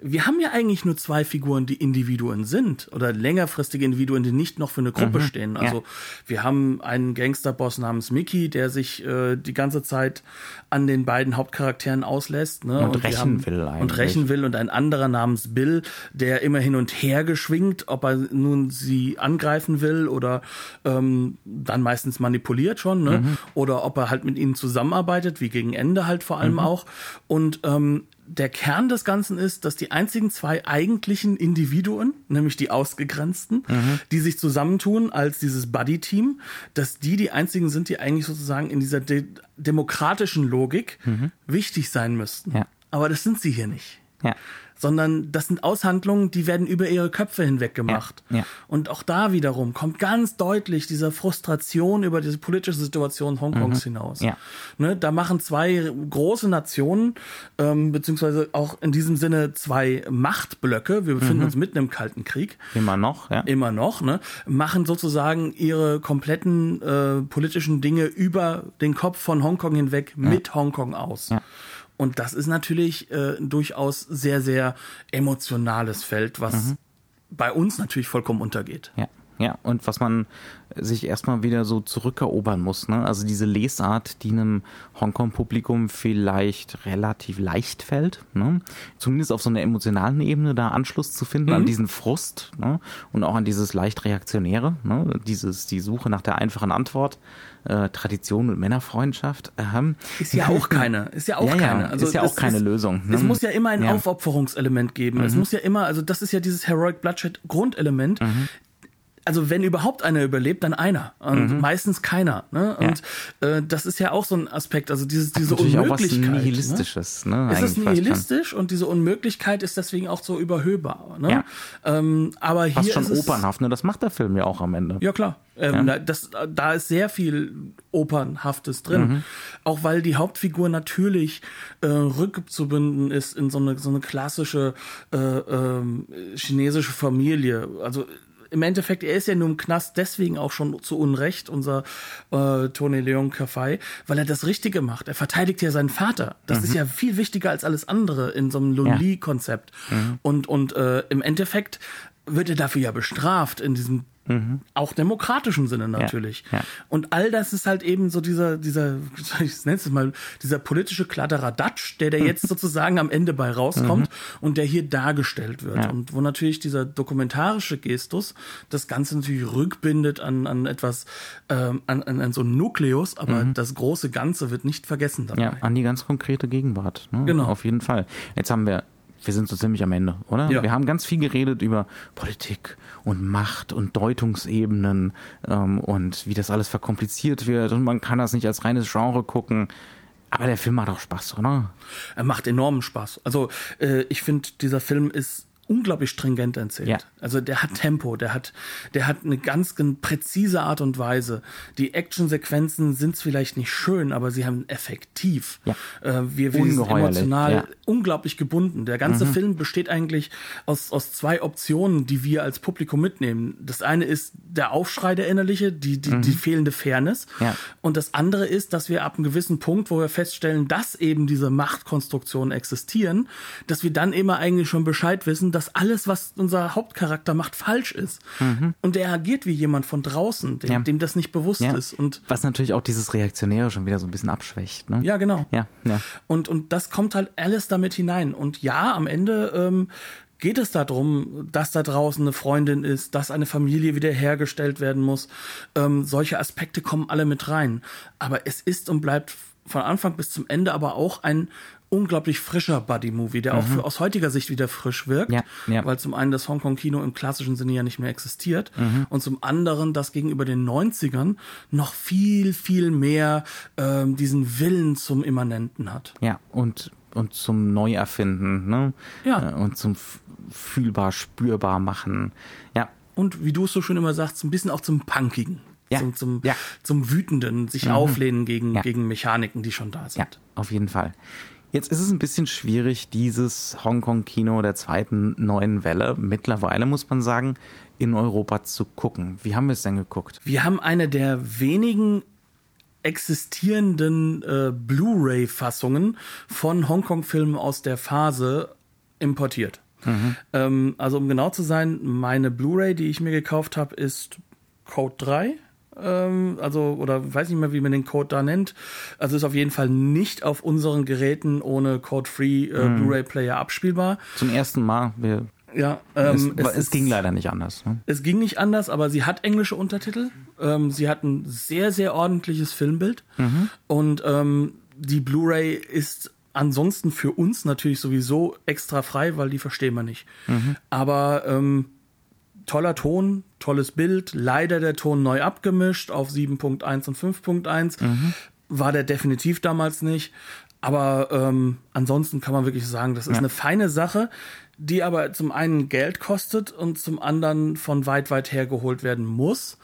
wir haben ja eigentlich nur zwei Figuren, die Individuen sind oder längerfristige Individuen, die nicht noch für eine Gruppe mhm, stehen. Also ja. wir haben einen Gangsterboss namens Mickey, der sich äh, die ganze Zeit an den beiden Hauptcharakteren auslässt ne? und, und rächen haben, will eigentlich. und rächen will und ein anderer namens Bill, der immer hin und her geschwingt, ob er nun sie angreifen will oder ähm, dann meistens manipuliert schon, ne? Mhm. oder ob er halt mit ihnen zusammenarbeitet, wie gegen Ende halt vor allem mhm. auch. Und ähm, der Kern des Ganzen ist, dass die einzigen zwei eigentlichen Individuen, nämlich die Ausgegrenzten, mhm. die sich zusammentun als dieses Buddy-Team, dass die die einzigen sind, die eigentlich sozusagen in dieser de demokratischen Logik mhm. wichtig sein müssten. Ja. Aber das sind sie hier nicht. Ja sondern das sind Aushandlungen, die werden über ihre Köpfe hinweg gemacht. Ja, ja. Und auch da wiederum kommt ganz deutlich diese Frustration über diese politische Situation Hongkongs mhm, hinaus. Ja. Ne, da machen zwei große Nationen, ähm, beziehungsweise auch in diesem Sinne zwei Machtblöcke, wir befinden mhm. uns mitten im Kalten Krieg. Immer noch, ja. Immer noch, ne, machen sozusagen ihre kompletten äh, politischen Dinge über den Kopf von Hongkong hinweg mit Hongkong aus. Ja. Und das ist natürlich äh, durchaus sehr, sehr emotionales Feld, was mhm. bei uns natürlich vollkommen untergeht. Ja. Ja, und was man sich erstmal wieder so zurückerobern muss. Ne? Also diese Lesart, die einem Hongkong-Publikum vielleicht relativ leicht fällt, ne? zumindest auf so einer emotionalen Ebene da Anschluss zu finden mhm. an diesen Frust ne? und auch an dieses leicht reaktionäre, ne? dieses die Suche nach der einfachen Antwort. Äh, Tradition und Männerfreundschaft. Ähm. Ist ja auch keine. Ist ja auch ja, keine. Also ist ja auch keine ist, Lösung. Ne? Es muss ja immer ein ja. Aufopferungselement geben. Mhm. Es muss ja immer, also das ist ja dieses Heroic Bloodshed Grundelement. Mhm also wenn überhaupt einer überlebt, dann einer. Und mhm. meistens keiner. Ne? Und ja. äh, das ist ja auch so ein Aspekt, also dieses, diese Unmöglichkeit. Auch was Nihilistisches, ne? ne? Es ist nihilistisch und diese Unmöglichkeit ist deswegen auch so überhöhbar. Ne? Ja. Ähm, aber hier Fast schon ist opernhaft, ne? Das macht der Film ja auch am Ende. Ja, klar. Ähm, ja. Das, da ist sehr viel Opernhaftes drin. Mhm. Auch weil die Hauptfigur natürlich äh, rückzubinden ist in so eine, so eine klassische äh, äh, chinesische Familie. Also im Endeffekt, er ist ja nur im Knast deswegen auch schon zu Unrecht, unser äh, Tony Leon Caffey, weil er das Richtige macht. Er verteidigt ja seinen Vater. Das mhm. ist ja viel wichtiger als alles andere in so einem Lun Li-Konzept. Ja. Mhm. Und, und äh, im Endeffekt wird er dafür ja bestraft in diesem Mhm. Auch demokratischen Sinne natürlich. Ja, ja. Und all das ist halt eben so dieser, dieser, ich nenne es mal, dieser politische Kladderadatsch, der da jetzt sozusagen am Ende bei rauskommt mhm. und der hier dargestellt wird. Ja. Und wo natürlich dieser dokumentarische Gestus das Ganze natürlich rückbindet an, an etwas, ähm, an, an, an so ein Nukleus, aber mhm. das große Ganze wird nicht vergessen dabei. Ja, an die ganz konkrete Gegenwart. Ne? Genau. Auf jeden Fall. Jetzt haben wir wir sind so ziemlich am Ende, oder? Ja. Wir haben ganz viel geredet über Politik und Macht und Deutungsebenen ähm, und wie das alles verkompliziert wird und man kann das nicht als reines Genre gucken. Aber der Film macht auch Spaß, oder? Er macht enormen Spaß. Also äh, ich finde, dieser Film ist unglaublich stringent erzählt. Ja. Also der hat Tempo, der hat, der hat eine ganz präzise Art und Weise. Die Actionsequenzen sind vielleicht nicht schön, aber sie haben effektiv. Ja. Äh, wir, wir sind emotional ja. unglaublich gebunden. Der ganze mhm. Film besteht eigentlich aus, aus zwei Optionen, die wir als Publikum mitnehmen. Das eine ist der Aufschrei der innerliche, die, die, mhm. die fehlende Fairness. Und das andere ist, dass wir ab einem gewissen Punkt, wo wir feststellen, dass eben diese Machtkonstruktionen existieren, dass wir dann immer eigentlich schon Bescheid wissen, dass alles, was unser Hauptcharakter macht, falsch ist. Mhm. Und er agiert wie jemand von draußen, dem, ja. dem das nicht bewusst ja. ist. Und was natürlich auch dieses Reaktionäre schon wieder so ein bisschen abschwächt. Ne? Ja, genau. Ja, ja. Und, und das kommt halt alles damit hinein. Und ja, am Ende ähm, geht es darum, dass da draußen eine Freundin ist, dass eine Familie wiederhergestellt werden muss. Ähm, solche Aspekte kommen alle mit rein. Aber es ist und bleibt von Anfang bis zum Ende aber auch ein unglaublich frischer Buddy-Movie, der mhm. auch für, aus heutiger Sicht wieder frisch wirkt, ja, ja. weil zum einen das Hongkong-Kino im klassischen Sinne ja nicht mehr existiert mhm. und zum anderen das gegenüber den 90ern noch viel, viel mehr ähm, diesen Willen zum Immanenten hat. Ja, und, und zum Neuerfinden, ne? Ja. Äh, und zum fühlbar, spürbar machen. Ja. Und wie du es so schön immer sagst, ein bisschen auch zum Punkigen. Ja. Zum, zum, ja. zum Wütenden, sich mhm. auflehnen gegen, ja. gegen Mechaniken, die schon da sind. Ja, auf jeden Fall. Jetzt ist es ein bisschen schwierig, dieses Hongkong-Kino der zweiten neuen Welle mittlerweile, muss man sagen, in Europa zu gucken. Wie haben wir es denn geguckt? Wir haben eine der wenigen existierenden äh, Blu-ray-Fassungen von Hongkong-Filmen aus der Phase importiert. Mhm. Ähm, also um genau zu sein, meine Blu-ray, die ich mir gekauft habe, ist Code 3 ähm, also oder weiß nicht mehr, wie man den Code da nennt. Also ist auf jeden Fall nicht auf unseren Geräten ohne Code-Free äh, mhm. Blu-ray-Player abspielbar. Zum ersten Mal. Wir ja, ähm, es, es, es, ging leider nicht anders. Ne? Es ging nicht anders, aber sie hat englische Untertitel. Ähm, sie hat ein sehr, sehr ordentliches Filmbild. Mhm. Und ähm, die Blu-ray ist ansonsten für uns natürlich sowieso extra frei, weil die verstehen wir nicht. Mhm. Aber ähm, toller Ton, tolles Bild, leider der Ton neu abgemischt auf 7.1 und 5.1. Mhm. War der definitiv damals nicht. Aber ähm, ansonsten kann man wirklich sagen, das ist ja. eine feine Sache, die aber zum einen Geld kostet und zum anderen von weit, weit her geholt werden muss.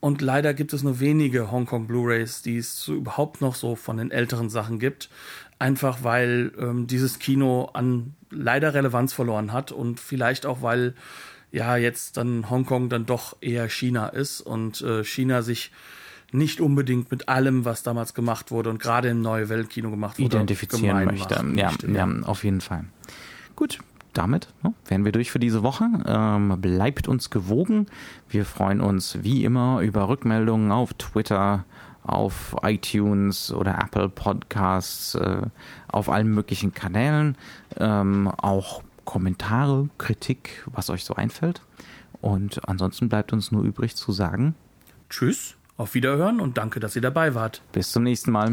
Und leider gibt es nur wenige Hongkong Blu-rays, die es so überhaupt noch so von den älteren Sachen gibt. Einfach weil ähm, dieses Kino an leider Relevanz verloren hat und vielleicht auch weil ja jetzt dann Hongkong dann doch eher China ist und äh, China sich nicht unbedingt mit allem, was damals gemacht wurde und gerade im Neue Weltkino gemacht wurde, identifizieren möchte. Ja, möchte. Ja, ja, auf jeden Fall. Gut, damit ne, wären wir durch für diese Woche. Ähm, bleibt uns gewogen. Wir freuen uns wie immer über Rückmeldungen auf Twitter, auf iTunes oder Apple Podcasts, äh, auf allen möglichen Kanälen. Ähm, auch Kommentare, Kritik, was euch so einfällt. Und ansonsten bleibt uns nur übrig zu sagen: Tschüss, auf Wiederhören und danke, dass ihr dabei wart. Bis zum nächsten Mal.